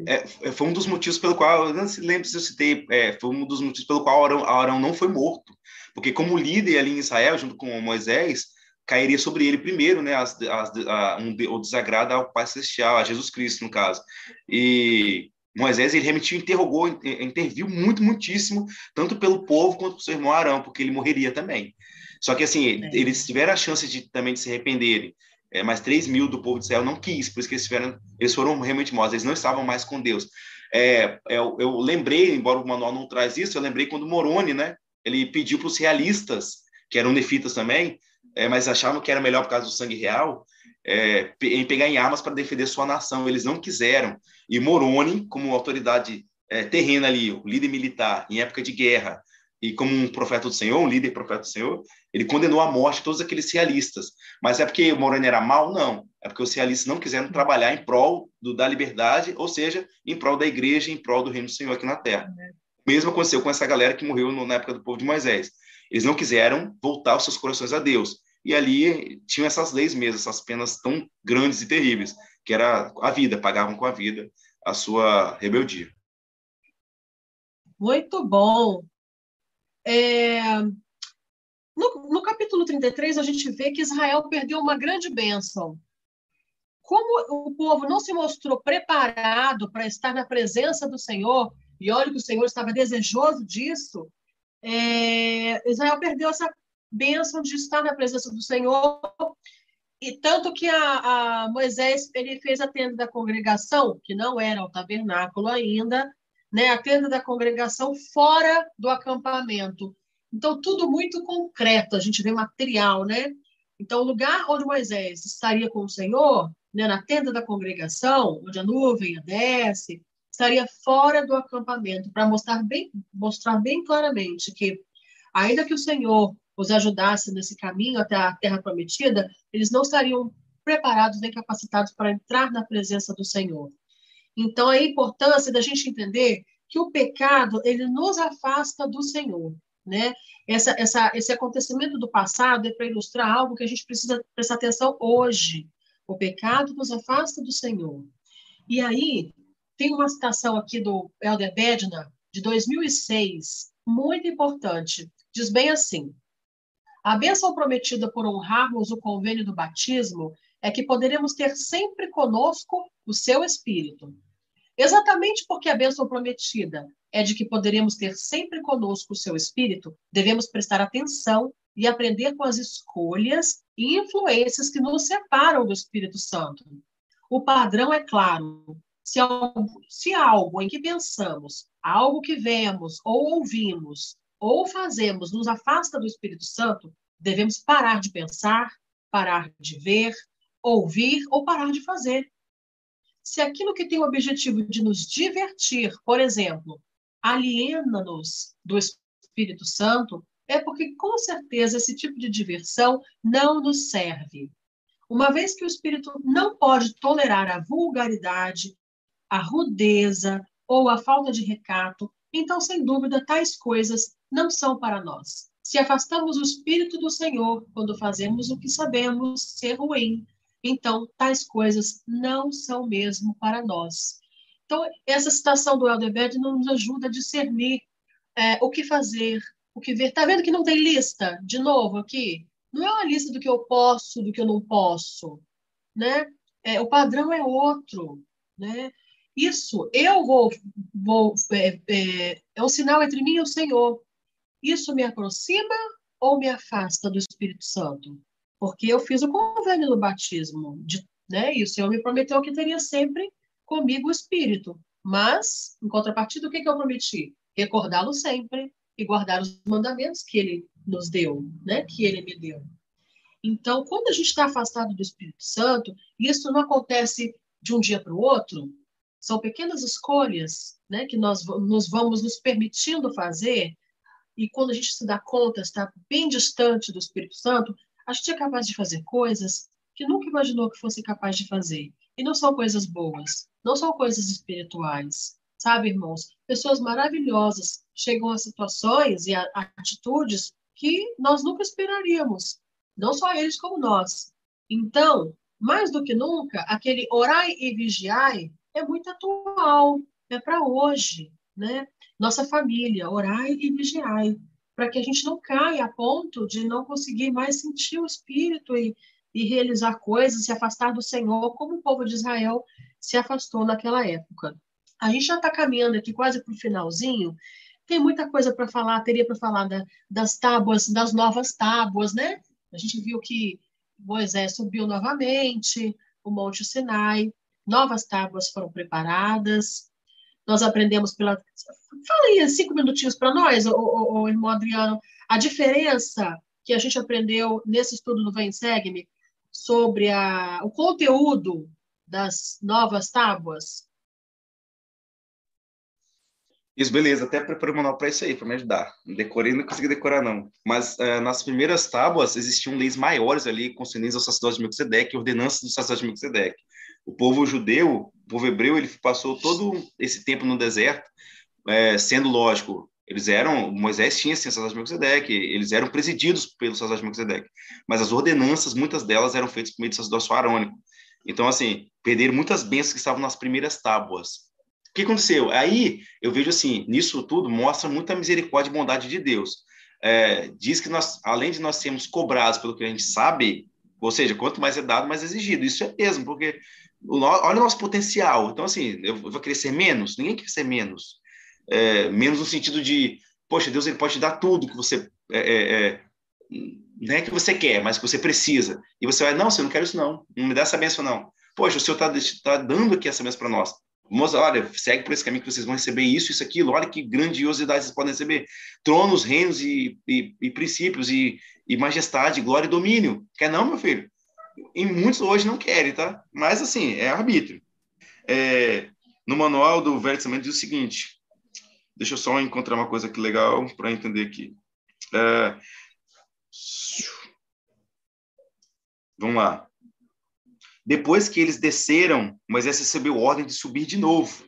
É, foi um dos motivos pelo qual, eu não lembro se eu citei, é, foi um dos motivos pelo qual Arão, Arão não foi morto. Porque, como líder ali em Israel, junto com Moisés, cairia sobre ele primeiro, né, as, as, a, um, o desagrado ao Pai Celestial, a Jesus Cristo, no caso. E Moisés, ele realmente interrogou, interviu muito, muitíssimo, tanto pelo povo quanto pelo seu irmão Arão, porque ele morreria também. Só que, assim, é. eles tiveram a chance de também de se arrependerem, é, mas 3 mil do povo de Israel não quis, por isso que eles, tiveram, eles foram realmente mortos, eles não estavam mais com Deus. É, eu, é, eu, lembrei, embora o manual não traz isso, eu lembrei quando Moroni, né, ele pediu para os realistas, que eram nefitas também, é, mas achavam que era melhor por causa do sangue real, é, em pegar em armas para defender sua nação. Eles não quiseram. E Moroni, como autoridade é, terrena ali, o líder militar em época de guerra, e como um profeta do Senhor, um líder profeta do Senhor, ele condenou à morte todos aqueles realistas. Mas é porque Moroni era mal? Não. É porque os realistas não quiseram trabalhar em prol do, da liberdade, ou seja, em prol da igreja, em prol do reino do Senhor aqui na terra. Mesmo aconteceu com essa galera que morreu no, na época do povo de Moisés. Eles não quiseram voltar os seus corações a Deus. E ali tinham essas leis mesmo, essas penas tão grandes e terríveis, que era a vida, pagavam com a vida a sua rebeldia. Muito bom. É... No, no capítulo 33, a gente vê que Israel perdeu uma grande bênção. Como o povo não se mostrou preparado para estar na presença do Senhor, e olha que o Senhor estava desejoso disso, é... Israel perdeu essa bênção de estar na presença do Senhor. E tanto que a, a, Moisés ele fez a tenda da congregação, que não era o tabernáculo ainda, né? A tenda da congregação fora do acampamento. Então tudo muito concreto, a gente vê material, né? Então o lugar onde Moisés estaria com o Senhor, né, na tenda da congregação, onde a nuvem desce, estaria fora do acampamento, para mostrar bem, mostrar bem claramente que ainda que o Senhor os ajudasse nesse caminho até a terra prometida, eles não estariam preparados nem capacitados para entrar na presença do Senhor. Então, a importância da gente entender que o pecado, ele nos afasta do Senhor, né? Essa, essa, esse acontecimento do passado é para ilustrar algo que a gente precisa prestar atenção hoje. O pecado nos afasta do Senhor. E aí, tem uma citação aqui do Elder Bednar, de 2006, muito importante. Diz bem assim: a bênção prometida por honrarmos o convênio do batismo é que poderemos ter sempre conosco o seu Espírito. Exatamente porque a bênção prometida é de que poderemos ter sempre conosco o seu Espírito, devemos prestar atenção e aprender com as escolhas e influências que nos separam do Espírito Santo. O padrão é claro. Se algo, se algo em que pensamos, algo que vemos ou ouvimos, ou fazemos nos afasta do Espírito Santo, devemos parar de pensar, parar de ver, ouvir ou parar de fazer. Se aquilo que tem o objetivo de nos divertir, por exemplo, aliena-nos do Espírito Santo, é porque com certeza esse tipo de diversão não nos serve. Uma vez que o espírito não pode tolerar a vulgaridade, a rudeza ou a falta de recato, então, sem dúvida, tais coisas não são para nós. Se afastamos o Espírito do Senhor quando fazemos o que sabemos ser ruim, então tais coisas não são mesmo para nós. Então, essa citação do Elderbed nos ajuda a discernir é, o que fazer, o que ver. Está vendo que não tem lista? De novo aqui. Não é uma lista do que eu posso, do que eu não posso. Né? É, o padrão é outro. Né? Isso, eu vou, vou é, é, é um sinal entre mim e o Senhor. Isso me aproxima ou me afasta do Espírito Santo? Porque eu fiz o convênio no batismo, de, né? E o Senhor me prometeu que teria sempre comigo o Espírito. Mas, em contrapartida, o que, que eu prometi? Recordá-lo sempre e guardar os mandamentos que ele nos deu, né? Que ele me deu. Então, quando a gente está afastado do Espírito Santo, isso não acontece de um dia para o outro, são pequenas escolhas né, que nós nos vamos nos permitindo fazer, e quando a gente se dá conta, está bem distante do Espírito Santo, a gente é capaz de fazer coisas que nunca imaginou que fosse capaz de fazer. E não são coisas boas, não são coisas espirituais. Sabe, irmãos? Pessoas maravilhosas chegam a situações e a atitudes que nós nunca esperaríamos. Não só eles, como nós. Então, mais do que nunca, aquele orai e vigiai é muito atual, é para hoje, né? Nossa família, orai e vigiai, para que a gente não caia a ponto de não conseguir mais sentir o Espírito e, e realizar coisas, se afastar do Senhor, como o povo de Israel se afastou naquela época. A gente já está caminhando aqui quase para o finalzinho, tem muita coisa para falar, teria para falar da, das tábuas, das novas tábuas, né? A gente viu que Moisés subiu novamente, o Monte Sinai, novas tábuas foram preparadas. Nós aprendemos pela. Fala cinco minutinhos para nós, o, o, o, irmão Adriano, a diferença que a gente aprendeu nesse estudo do Vem Segue-me sobre a, o conteúdo das novas tábuas. Isso, beleza. Até preparei o manual para isso aí, para me ajudar. Decorei, não consegui decorar, não. Mas uh, nas primeiras tábuas existiam leis maiores ali, concernentes ao sacerdote de Melquisedeque, ordenanças do sacerdote de Melquisedeque. O povo judeu, o povo hebreu, ele passou todo esse tempo no deserto, é, sendo lógico, eles eram, Moisés tinha assim, de Melquisedeque, eles eram presididos pelo de Melquisedeque, mas as ordenanças, muitas delas eram feitas por meio do sacerdócio arônico. Então, assim, perderam muitas bênçãos que estavam nas primeiras tábuas que aconteceu? Aí eu vejo assim, nisso tudo mostra muita misericórdia e bondade de Deus. É, diz que nós, além de nós sermos cobrados pelo que a gente sabe, ou seja, quanto mais é dado, mais é exigido. Isso é mesmo, porque o, olha o nosso potencial. Então, assim, eu vou ser menos? Ninguém quer ser menos. É, menos no sentido de, poxa, Deus ele pode te dar tudo que você é, é, não é que você quer, mas que você precisa. E você vai, não, você não quer isso não, não me dá essa benção não. Poxa, o Senhor está tá dando aqui essa benção para nós. Moça, olha, segue por esse caminho que vocês vão receber isso, isso, aquilo. Olha que grandiosidade vocês podem receber. Tronos, reinos e, e, e princípios e, e, majestade, glória e domínio. Quer não, meu filho? E muitos hoje não querem, tá? Mas, assim, é arbítrio. É, no manual do Velho diz o seguinte. Deixa eu só encontrar uma coisa aqui legal para entender aqui. É, vamos lá. Depois que eles desceram, Moisés recebeu ordem de subir de novo.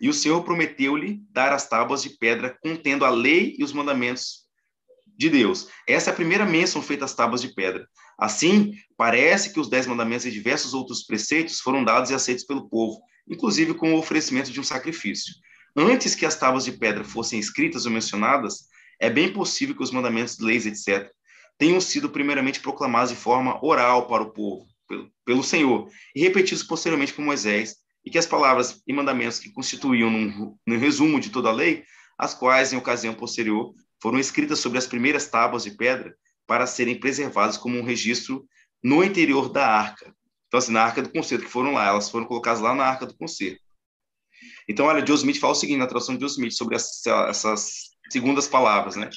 E o Senhor prometeu-lhe dar as tábuas de pedra contendo a lei e os mandamentos de Deus. Essa é a primeira menção feita às tábuas de pedra. Assim, parece que os dez mandamentos e diversos outros preceitos foram dados e aceitos pelo povo, inclusive com o oferecimento de um sacrifício. Antes que as tábuas de pedra fossem escritas ou mencionadas, é bem possível que os mandamentos, leis, etc., tenham sido primeiramente proclamados de forma oral para o povo, pelo, pelo Senhor e repetidos posteriormente por Moisés, e que as palavras e mandamentos que constituíam no, resumo de toda a lei, as quais, em ocasião posterior, foram escritas sobre as primeiras tábuas de pedra para serem preservadas como um registro no interior da arca. Então, assim, na arca do concerto, que foram lá, elas foram colocadas lá na arca do concerto. Então, olha, Joe Smith fala o seguinte na tradução de Joe Smith sobre essa, essas segundas palavras, né?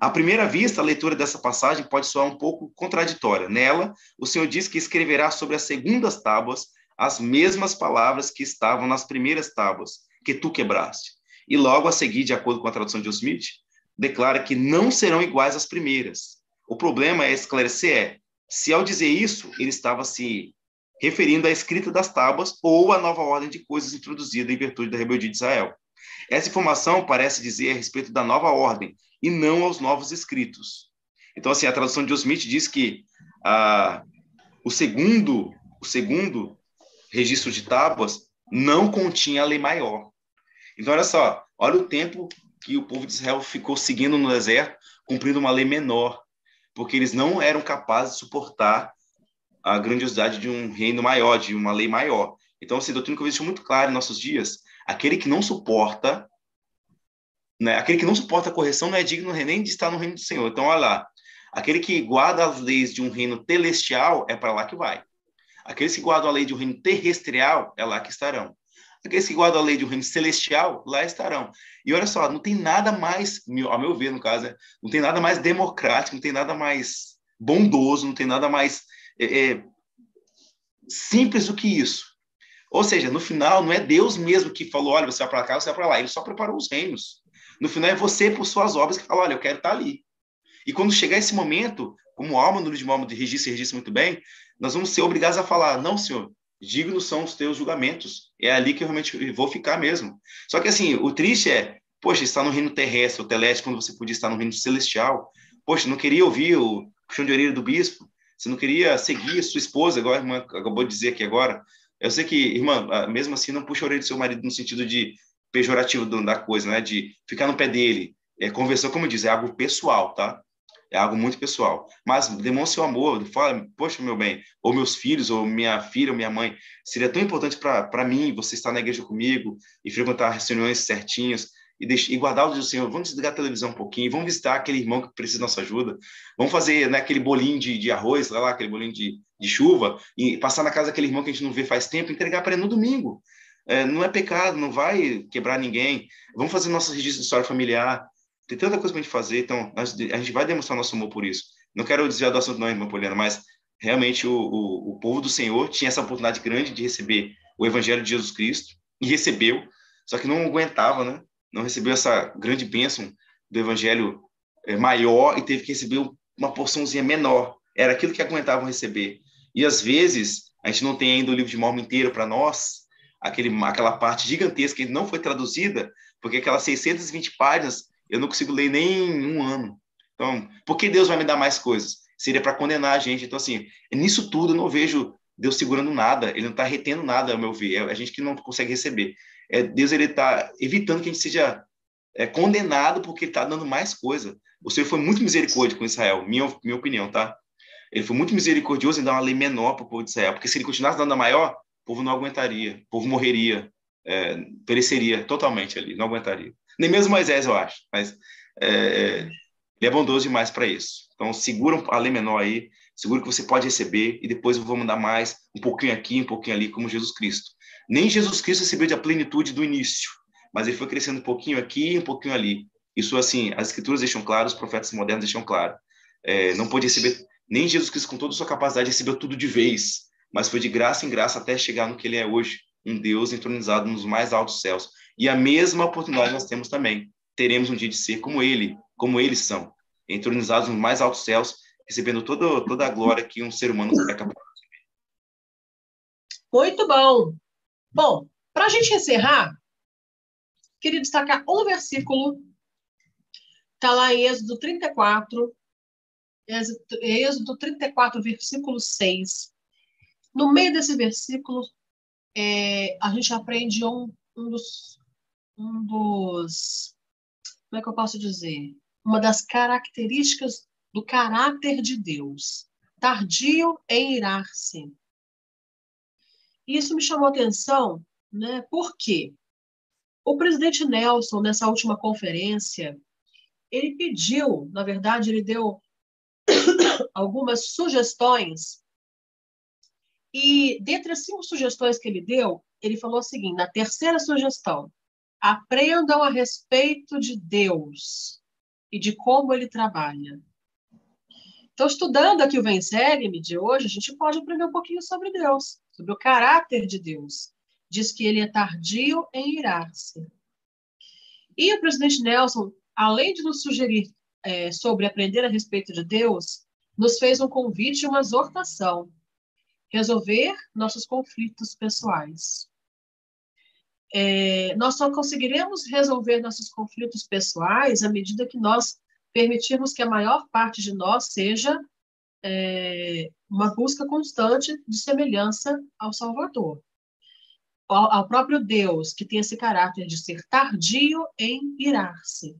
À primeira vista, a leitura dessa passagem pode soar um pouco contraditória. Nela, o Senhor diz que escreverá sobre as segundas tábuas as mesmas palavras que estavam nas primeiras tábuas, que tu quebraste. E logo a seguir, de acordo com a tradução de Smith, declara que não serão iguais às primeiras. O problema é esclarecer é, se ao dizer isso, ele estava se referindo à escrita das tábuas ou à nova ordem de coisas introduzida em virtude da rebeldia de Israel. Essa informação parece dizer a respeito da nova ordem e não aos novos escritos. Então, assim, a tradução de Smith diz que ah, o segundo o segundo registro de tábuas não continha a lei maior. Então, olha só, olha o tempo que o povo de Israel ficou seguindo no deserto, cumprindo uma lei menor, porque eles não eram capazes de suportar a grandiosidade de um reino maior, de uma lei maior. Então, assim, doutrina que eu vejo muito clara em nossos dias Aquele que não suporta, né? Aquele que não suporta a correção não é digno nem de estar no reino do Senhor. Então, olha lá. Aquele que guarda as leis de um reino celestial é para lá que vai. Aqueles que guardam a lei de um reino terrestrial é lá que estarão. Aqueles que guardam a lei um reino celestial, lá estarão. E olha só, não tem nada mais, ao meu ver, no caso, né? não tem nada mais democrático, não tem nada mais bondoso, não tem nada mais é, é, simples do que isso. Ou seja, no final, não é Deus mesmo que falou, olha, você vai para cá, você vai para lá. Ele só preparou os reinos. No final, é você, por suas obras, que fala, olha, eu quero estar ali. E quando chegar esse momento, como alma no livro de Mormon de registro, registro muito bem, nós vamos ser obrigados a falar, não, senhor, dignos são os teus julgamentos. É ali que eu realmente vou ficar mesmo. Só que assim, o triste é, poxa, está no reino terrestre, o teleste, quando você podia estar no reino celestial. Poxa, não queria ouvir o puxão de orelha do bispo. Você não queria seguir sua esposa, igual a irmã acabou de dizer aqui agora. Eu sei que, irmã, mesmo assim, não puxa a orelha do seu marido no sentido de pejorativo da coisa, né? De ficar no pé dele. É, conversão, como diz, é algo pessoal, tá? É algo muito pessoal. Mas demonstre seu amor, fala, poxa, meu bem, ou meus filhos, ou minha filha, ou minha mãe, seria tão importante para mim você estar na igreja comigo e frequentar as reuniões certinhas e, e guardar o Deus do Senhor. Vamos desligar a televisão um pouquinho, vamos visitar aquele irmão que precisa da nossa ajuda, vamos fazer né, aquele bolinho de, de arroz, lá, aquele bolinho de, de chuva, e passar na casa daquele irmão que a gente não vê faz tempo, entregar para ele no domingo. É, não é pecado, não vai quebrar ninguém. Vamos fazer nosso registro de história familiar. Tem tanta coisa para a gente fazer, então a gente vai demonstrar nosso amor por isso. Não quero desviar do assunto não, irmã Poliana, mas realmente o, o, o povo do Senhor tinha essa oportunidade grande de receber o Evangelho de Jesus Cristo, e recebeu, só que não aguentava, né? Não recebeu essa grande bênção do Evangelho é, maior e teve que receber uma porçãozinha menor. Era aquilo que aguentavam receber. E às vezes, a gente não tem ainda o livro de Mormon inteiro para nós, aquele, aquela parte gigantesca que não foi traduzida, porque aquelas 620 páginas eu não consigo ler nem em um ano. Então, por que Deus vai me dar mais coisas? Seria para condenar a gente. Então, assim, nisso tudo eu não vejo Deus segurando nada, ele não está retendo nada, ao meu ver. É a gente que não consegue receber. É, Deus ele está evitando que a gente seja é, condenado porque ele está dando mais coisa. O Senhor foi muito misericórdia com Israel, minha, minha opinião, tá? Ele foi muito misericordioso em dar uma lei menor para o povo de Israel, porque se ele continuasse dando a maior, o povo não aguentaria, o povo morreria, é, pereceria totalmente ali, não aguentaria. Nem mesmo Moisés, eu acho, mas é, é ele é bondoso demais para isso. Então, segura a lei menor aí, segura que você pode receber e depois eu vou mandar mais, um pouquinho aqui, um pouquinho ali, como Jesus Cristo. Nem Jesus Cristo recebeu de a plenitude do início, mas ele foi crescendo um pouquinho aqui, um pouquinho ali. Isso, assim, as escrituras deixam claro, os profetas modernos deixam claro. É, não pôde receber, nem Jesus Cristo, com toda a sua capacidade, recebeu tudo de vez, mas foi de graça em graça até chegar no que ele é hoje, um Deus entronizado nos mais altos céus. E a mesma oportunidade nós temos também. Teremos um dia de ser como ele, como eles são, entronizados nos mais altos céus, recebendo todo, toda a glória que um ser humano é capaz de receber. Muito bom. Bom, para a gente encerrar, queria destacar um versículo. Está lá em Êxodo 34, Êxodo 34, versículo 6. No meio desse versículo, é, a gente aprende um, um dos um dos. Como é que eu posso dizer? Uma das características do caráter de Deus. Tardio em irar-se. Isso me chamou atenção, né? Por quê? O presidente Nelson, nessa última conferência, ele pediu, na verdade, ele deu algumas sugestões. E dentre as cinco sugestões que ele deu, ele falou o seguinte: na terceira sugestão, aprendam a respeito de Deus e de como ele trabalha. Então, estudando aqui o Vencerem-me de hoje, a gente pode aprender um pouquinho sobre Deus, sobre o caráter de Deus. Diz que ele é tardio em irar-se. E o presidente Nelson, além de nos sugerir é, sobre aprender a respeito de Deus, nos fez um convite e uma exortação. Resolver nossos conflitos pessoais é, nós só conseguiremos resolver nossos conflitos pessoais à medida que nós permitirmos que a maior parte de nós seja é, uma busca constante de semelhança ao Salvador, ao, ao, próprio Deus, que tem esse caráter de ser tardio em irar-se.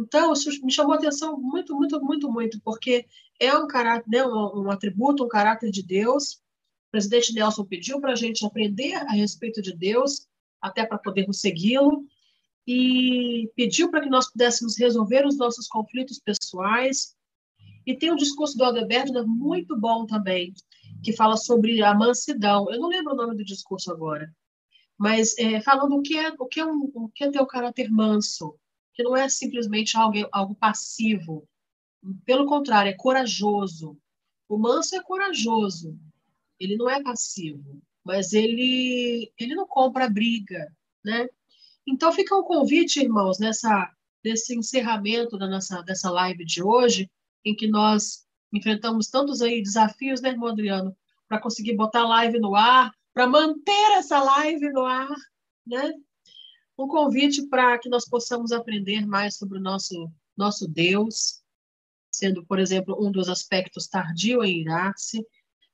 Então, isso me chamou a atenção muito, muito, muito, muito, porque é um caráter, né, um, um atributo, um caráter de Deus. O presidente Nelson pediu para a gente aprender a respeito de Deus até para podermos segui-lo, e pediu para que nós pudéssemos resolver os nossos conflitos pessoais. E tem um discurso do Aldeberto muito bom também, que fala sobre a mansidão. Eu não lembro o nome do discurso agora, mas é, falando o que é o que é, um, o que é ter o caráter manso, que não é simplesmente algo, algo passivo, Pelo contrário, é corajoso. O manso é corajoso. Ele não é passivo, mas ele ele não compra briga, né? Então fica um convite, irmãos, nessa desse encerramento da nossa dessa live de hoje, em que nós enfrentamos tantos aí desafios, né, irmão Adriano, para conseguir botar a live no ar, para manter essa live no ar, né? Um convite para que nós possamos aprender mais sobre o nosso nosso Deus, sendo, por exemplo, um dos aspectos tardio em irar-se,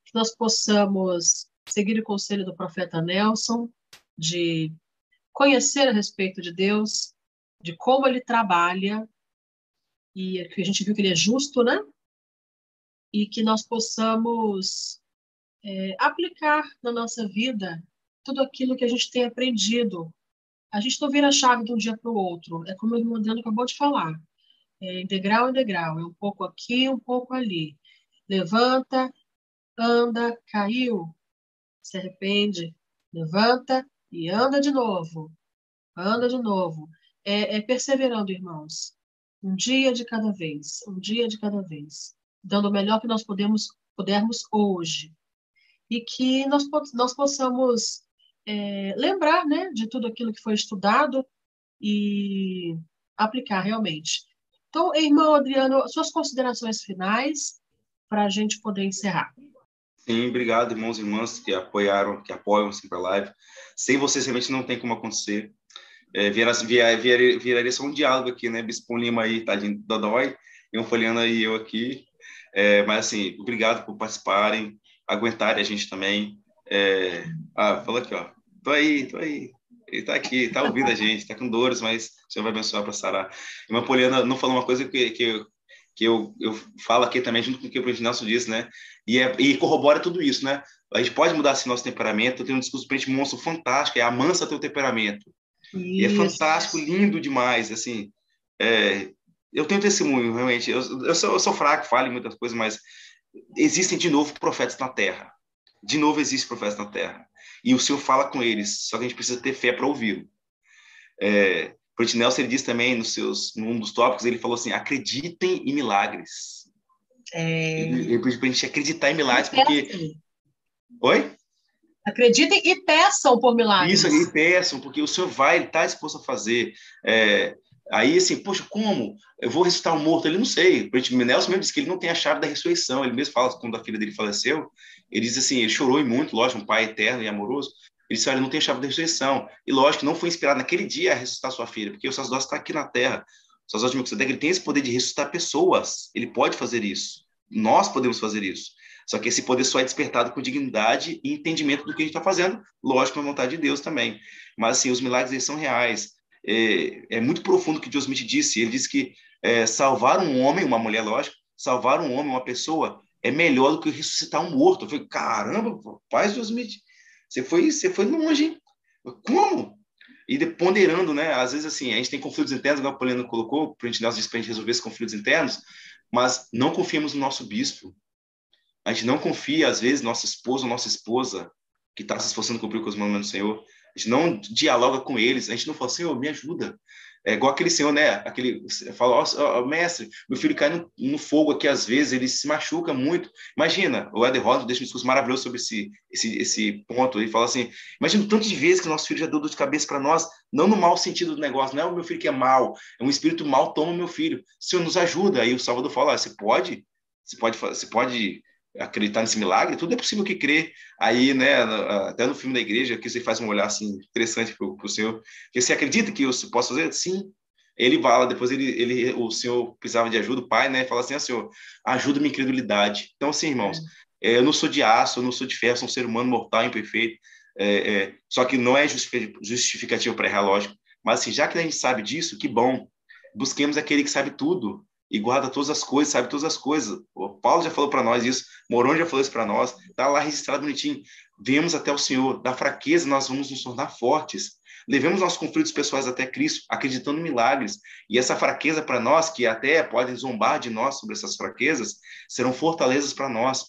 que nós possamos seguir o conselho do profeta Nelson de conhecer a respeito de Deus, de como ele trabalha, e que a gente viu que ele é justo, né? E que nós possamos é, aplicar na nossa vida tudo aquilo que a gente tem aprendido. A gente não vira a chave de um dia para o outro, é como o irmão Adriano acabou de falar. É degrau em é um pouco aqui, um pouco ali. Levanta, anda, caiu, se arrepende, levanta e anda de novo. Anda de novo. É, é perseverando, irmãos. Um dia de cada vez, um dia de cada vez, dando o melhor que nós podemos, pudermos hoje. E que nós, nós possamos é, lembrar né, de tudo aquilo que foi estudado e aplicar realmente. Então, irmão Adriano, suas considerações finais para a gente poder encerrar. Sim, obrigado, irmãos e irmãs que apoiaram, que apoiam sempre a live. Sem vocês, realmente não tem como acontecer. É, viraria, viraria, viraria só um diálogo aqui, né? Bispo Lima aí, tadinho, Dodói, e um Foliano aí, eu aqui. É, mas, assim, obrigado por participarem, aguentarem a gente também. É... Ah, fala aqui, ó. Tô aí, tô aí. Ele tá aqui, tá ouvindo a gente, tá com dores, mas o Senhor vai abençoar para sarar. Irmã Poliana não falou uma coisa que, que, que eu, eu falo aqui também, junto com o que o presidente Nelson disse, né? E, é, e corrobora tudo isso, né? A gente pode mudar assim nosso temperamento. Eu tenho um discurso para gente monstro fantástico, é amansa teu temperamento. Isso. E é fantástico, lindo demais, assim. É, eu tenho testemunho, realmente. Eu, eu, sou, eu sou fraco, falo em muitas coisas, mas existem de novo profetas na Terra. De novo existem profetas na Terra. E o Senhor fala com eles, só que a gente precisa ter fé para ouvi-lo. É, Fred Nelson ele diz também nos seus, num dos tópicos, ele falou assim: acreditem em milagres. É... Ele, ele pediu para a gente acreditar em milagres, porque. Oi? Acreditem e peçam por milagres. Isso, e peçam, porque o Senhor vai, ele está disposto a fazer. É, aí, assim, poxa, como? Eu vou ressuscitar um morto? Ele não sei. O Nelson mesmo disse que ele não tem a chave da ressurreição. Ele mesmo fala, quando a filha dele faleceu, ele diz assim, ele chorou muito, lógico, um pai eterno e amoroso, ele disse, olha, não tem chave da ressurreição. E lógico, não foi inspirado naquele dia a ressuscitar sua filha, porque o sacerdote está aqui na terra. O sacerdote de ele tem esse poder de ressuscitar pessoas. Ele pode fazer isso. Nós podemos fazer isso. Só que esse poder só é despertado com dignidade e entendimento do que a gente está fazendo, lógico, com a vontade de Deus também. Mas, assim, os milagres, eles são reais. É, é muito profundo o que Deus me disse. Ele disse que é, salvar um homem, uma mulher, lógico, salvar um homem, uma pessoa, é melhor do que ressuscitar um morto. Eu falei, caramba, paz Deus me você foi, você foi longe, hein? Como? E ponderando, né? Às vezes, assim, a gente tem conflitos internos, como a Poliana colocou, para a gente resolver esses conflitos internos, mas não confiamos no nosso bispo. A gente não confia, às vezes, nosso esposo ou nossa esposa, que está se esforçando a cumprir com os mandamentos do Senhor. A gente não dialoga com eles, a gente não fala, Senhor, me ajuda. É igual aquele senhor, né? Aquele fala, oh, mestre, meu filho cai no, no, fogo aqui às vezes, ele se machuca muito. Imagina, o Eder Rosa deixa um discurso maravilhoso sobre esse, esse, esse ponto. Ele fala assim: imagina o tanto de vezes que nosso filho já deu dor de cabeça para nós, não no mau sentido do negócio, não é o meu filho que é mau, é um espírito mau, toma meu filho. O Senhor nos ajuda. Aí o Salvador fala: ah, você pode, você pode, você pode acreditar nesse milagre, tudo é possível que crer. Aí, né, até no filme da igreja, que você faz um olhar assim interessante para o senhor, que você acredita que eu posso fazer? Sim. Ele fala, depois ele, ele, o senhor precisava de ajuda, o pai, né, fala assim, ah, senhor, ajuda minha incredulidade. Então, assim, irmãos, é. eu não sou de aço, eu não sou de ferro, sou um ser humano mortal, imperfeito, é, é, só que não é justificativo para errar, lógico. Mas, assim, já que a gente sabe disso, que bom. Busquemos aquele que sabe tudo, e guarda todas as coisas, sabe todas as coisas. O Paulo já falou para nós isso, Moron já falou isso para nós, está lá registrado bonitinho. Vemos até o Senhor, da fraqueza nós vamos nos tornar fortes. Levemos nossos conflitos pessoais até Cristo, acreditando em milagres. E essa fraqueza para nós, que até podem zombar de nós sobre essas fraquezas, serão fortalezas para nós.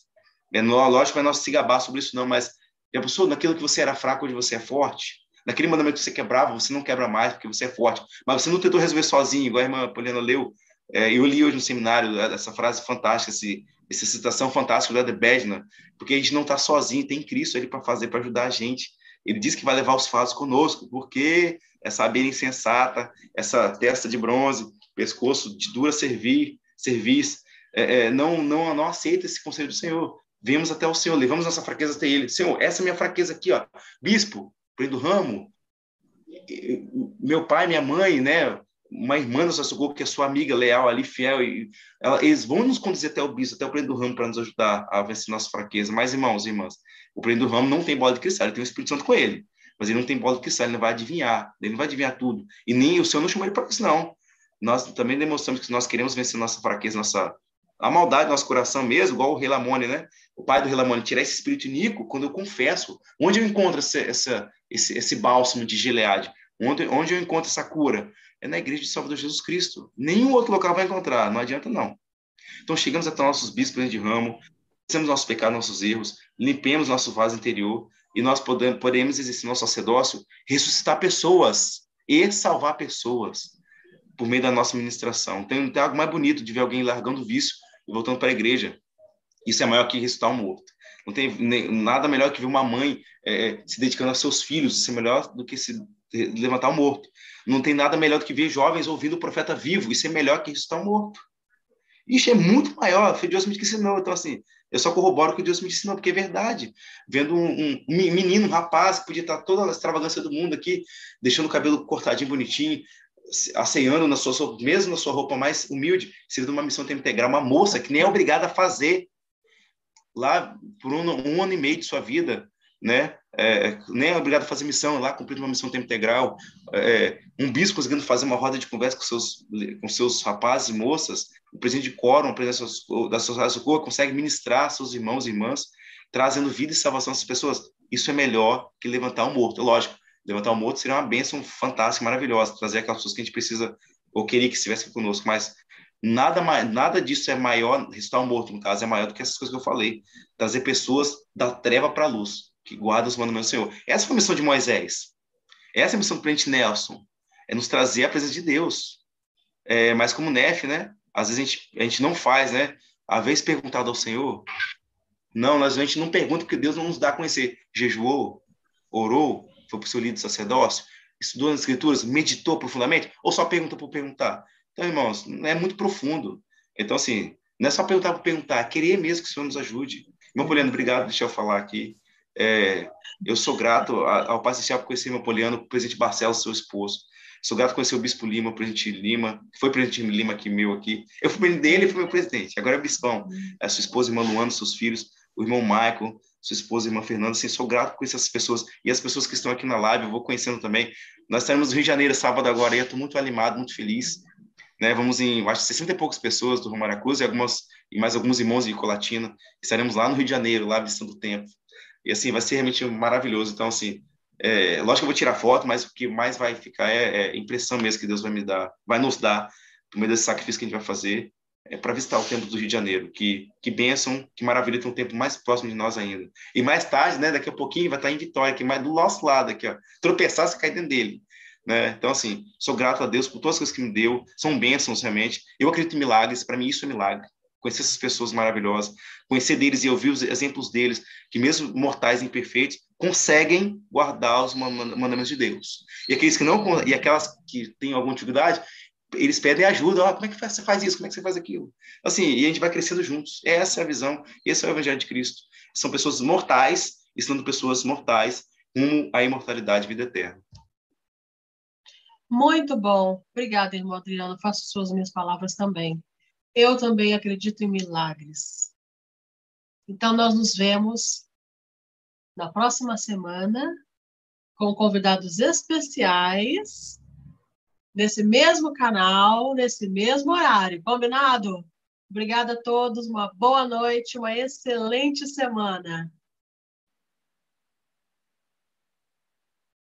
É lógico, é nosso se gabar sobre isso não, mas já pensou naquilo que você era fraco, hoje você é forte? Naquele mandamento que você quebrava, você não quebra mais porque você é forte. Mas você não tentou resolver sozinho, igual a irmã Poliana leu É, eu li hoje no seminário essa frase fantástica, esse, essa citação fantástica da de Bedna, porque a gente não está sozinho, tem Cristo ali para fazer, para ajudar a gente. Ele diz que vai levar os fatos conosco, porque essa abelha insensata, essa testa de bronze, pescoço de dura servir, serviço, é, é, não, não, não aceita esse conselho do Senhor. Vemos até o Senhor, levamos nossa fraqueza até Ele. Senhor, essa é minha fraqueza aqui, ó. Bispo, prendo ramo, meu pai, minha mãe, né? Uma irmã da socorro, que é sua amiga leal ali, fiel, e ela, eles vão nos conduzir até o bispo, até o prendo ramo, para nos ajudar a vencer nossa fraqueza. Mas, irmãos e irmãs, o prendo ramo não tem bola de cristal, ele tem o Espírito Santo com ele. Mas ele não tem bola de cristal, ele não vai adivinhar, ele não vai adivinhar tudo. E nem o Senhor não chamou ele para isso, não. Nós também demonstramos que nós queremos vencer nossa fraqueza, nossa a maldade do nosso coração mesmo, igual o rei Lamone, né? O pai do rei Lamone, tirar esse espírito inico quando eu confesso. Onde eu encontro essa, essa, esse, esse bálsamo de Gileade? Onde, onde eu encontro essa cura? É na igreja de Salvador Jesus Cristo. Nenhum outro local vai encontrar, não adianta não. Então chegamos até nossos bispos de ramo, conhecemos nossos pecados, nossos erros, limpemos nosso vaso interior e nós podemos, podemos exercer nosso sacerdócio, ressuscitar pessoas e salvar pessoas por meio da nossa ministração. Tem, tem algo mais bonito de ver alguém largando o vício e voltando para a igreja. Isso é maior que ressuscitar um morto. Não tem nada melhor que ver uma mãe é, se dedicando aos seus filhos. Isso é melhor do que se levantar um morto. Não tem nada melhor do que ver jovens ouvindo o profeta vivo. Isso é melhor que um morto. Isso é muito maior. Foi Deus me ensinou. Então, assim, eu só corroboro o que Deus me ensinou, porque é verdade. Vendo um, um, menino, um rapaz, que podia estar toda a extravagância do mundo aqui, deixando o cabelo cortadinho, bonitinho, aceando na sua, mesmo na sua roupa mais humilde, servindo uma missão tempo integral, uma moça que nem é obrigada a fazer lá por um, um ano e meio de sua vida, né? É, nem é obrigado a fazer missão lá, cumprindo uma missão tempo integral. É, um bispo conseguindo fazer uma roda de conversa com seus, com seus rapazes e moças, o presidente de quórum, o presidente da Sociedade Socorro, consegue ministrar seus irmãos e irmãs, trazendo vida e salvação essas pessoas. Isso é melhor que levantar um morto. Lógico, levantar um morto seria uma bênção fantástica, maravilhosa, trazer aquelas pessoas que a gente precisa ou queria que estivessem conosco, mas nada nada disso é maior, ressuscitar um morto, no caso, é maior do que essas coisas que eu falei, trazer pessoas da treva para a luz, que guardam os mandamentos do Senhor. Essa foi a missão de Moisés. Essa é a missão do presidente Nelson, é nos trazer a presença de Deus. É, mas como Nef, né? Às vezes a gente, a gente não faz, né? A vez perguntado ao Senhor, não, a gente não pergunta porque Deus não nos dá a conhecer. Jejuou, orou, foi para o seu líder sacerdócio, estudou as escrituras, meditou profundamente, ou só pergunta por perguntar? Então, irmãos, é muito profundo. Então, assim, não é só perguntar por perguntar, é querer mesmo que o Senhor nos ajude. Irmão Poliano, obrigado, deixa eu falar aqui. É, eu sou grato ao Pai Celestial por conhecer meu Poliano, presidente Barcelos, seu esposo. Sou grato por conhecer o Bispo Lima, o presidente Lima, que foi presidente Lima aqui meu aqui. Eu fui presidente dele, ele foi meu presidente. Agora é bispão. A sua esposa, irmã Luana, seus filhos, o irmão Michael, sua esposa, irmã Fernanda, assim, sou grato por essas pessoas e as pessoas que estão aqui na live, eu vou conhecendo também. Nós estaremos no Rio de Janeiro sábado agora, eu estou muito animado, muito feliz. Né? Vamos em, acho, 60 e poucas pessoas do Romário Cruz e algumas e mais alguns irmãos de Colatina. Estaremos lá no Rio de Janeiro, lá visitando o tempo. E assim, vai ser realmente maravilhoso. Então, assim, é, lógico que eu vou tirar foto, mas o que mais vai ficar é, é impressão mesmo que Deus vai me dar, vai nos dar, por meio desse sacrifício que a gente vai fazer é, para visitar o templo do Rio de Janeiro. Que, que bênção, que maravilha ter um templo mais próximo de nós ainda. E mais tarde, né, daqui a pouquinho, vai estar em Vitória, que mais do nosso lado aqui, ó. Tropeçar, você cai dentro dele. Né? Então, assim, sou grato a Deus por todas as coisas que me deu, são bênçãos realmente. Eu acredito em milagres, para mim isso é milagre. Conhecer essas pessoas maravilhosas, conhecer deles e ouvir os exemplos deles, que mesmo mortais imperfeitos, conseguem guardar os mandamentos de Deus. E aqueles que não, e aquelas que têm alguma dificuldade, eles pedem ajuda, oh, como é que você faz isso, como é que você faz aquilo? Assim, e a gente vai crescendo juntos. Essa é a visão, esse é o evangelho de Cristo. São pessoas mortais, ensinando pessoas mortais rumo à imortalidade e vida eterna. Muito bom. Obrigada, irmão Adriano. Faço suas minhas palavras também. Eu também acredito em milagres. Então, nós nos vemos na próxima semana com convidados especiais nesse mesmo canal, nesse mesmo horário. Combinado? Obrigada a todos, uma boa noite, uma excelente semana.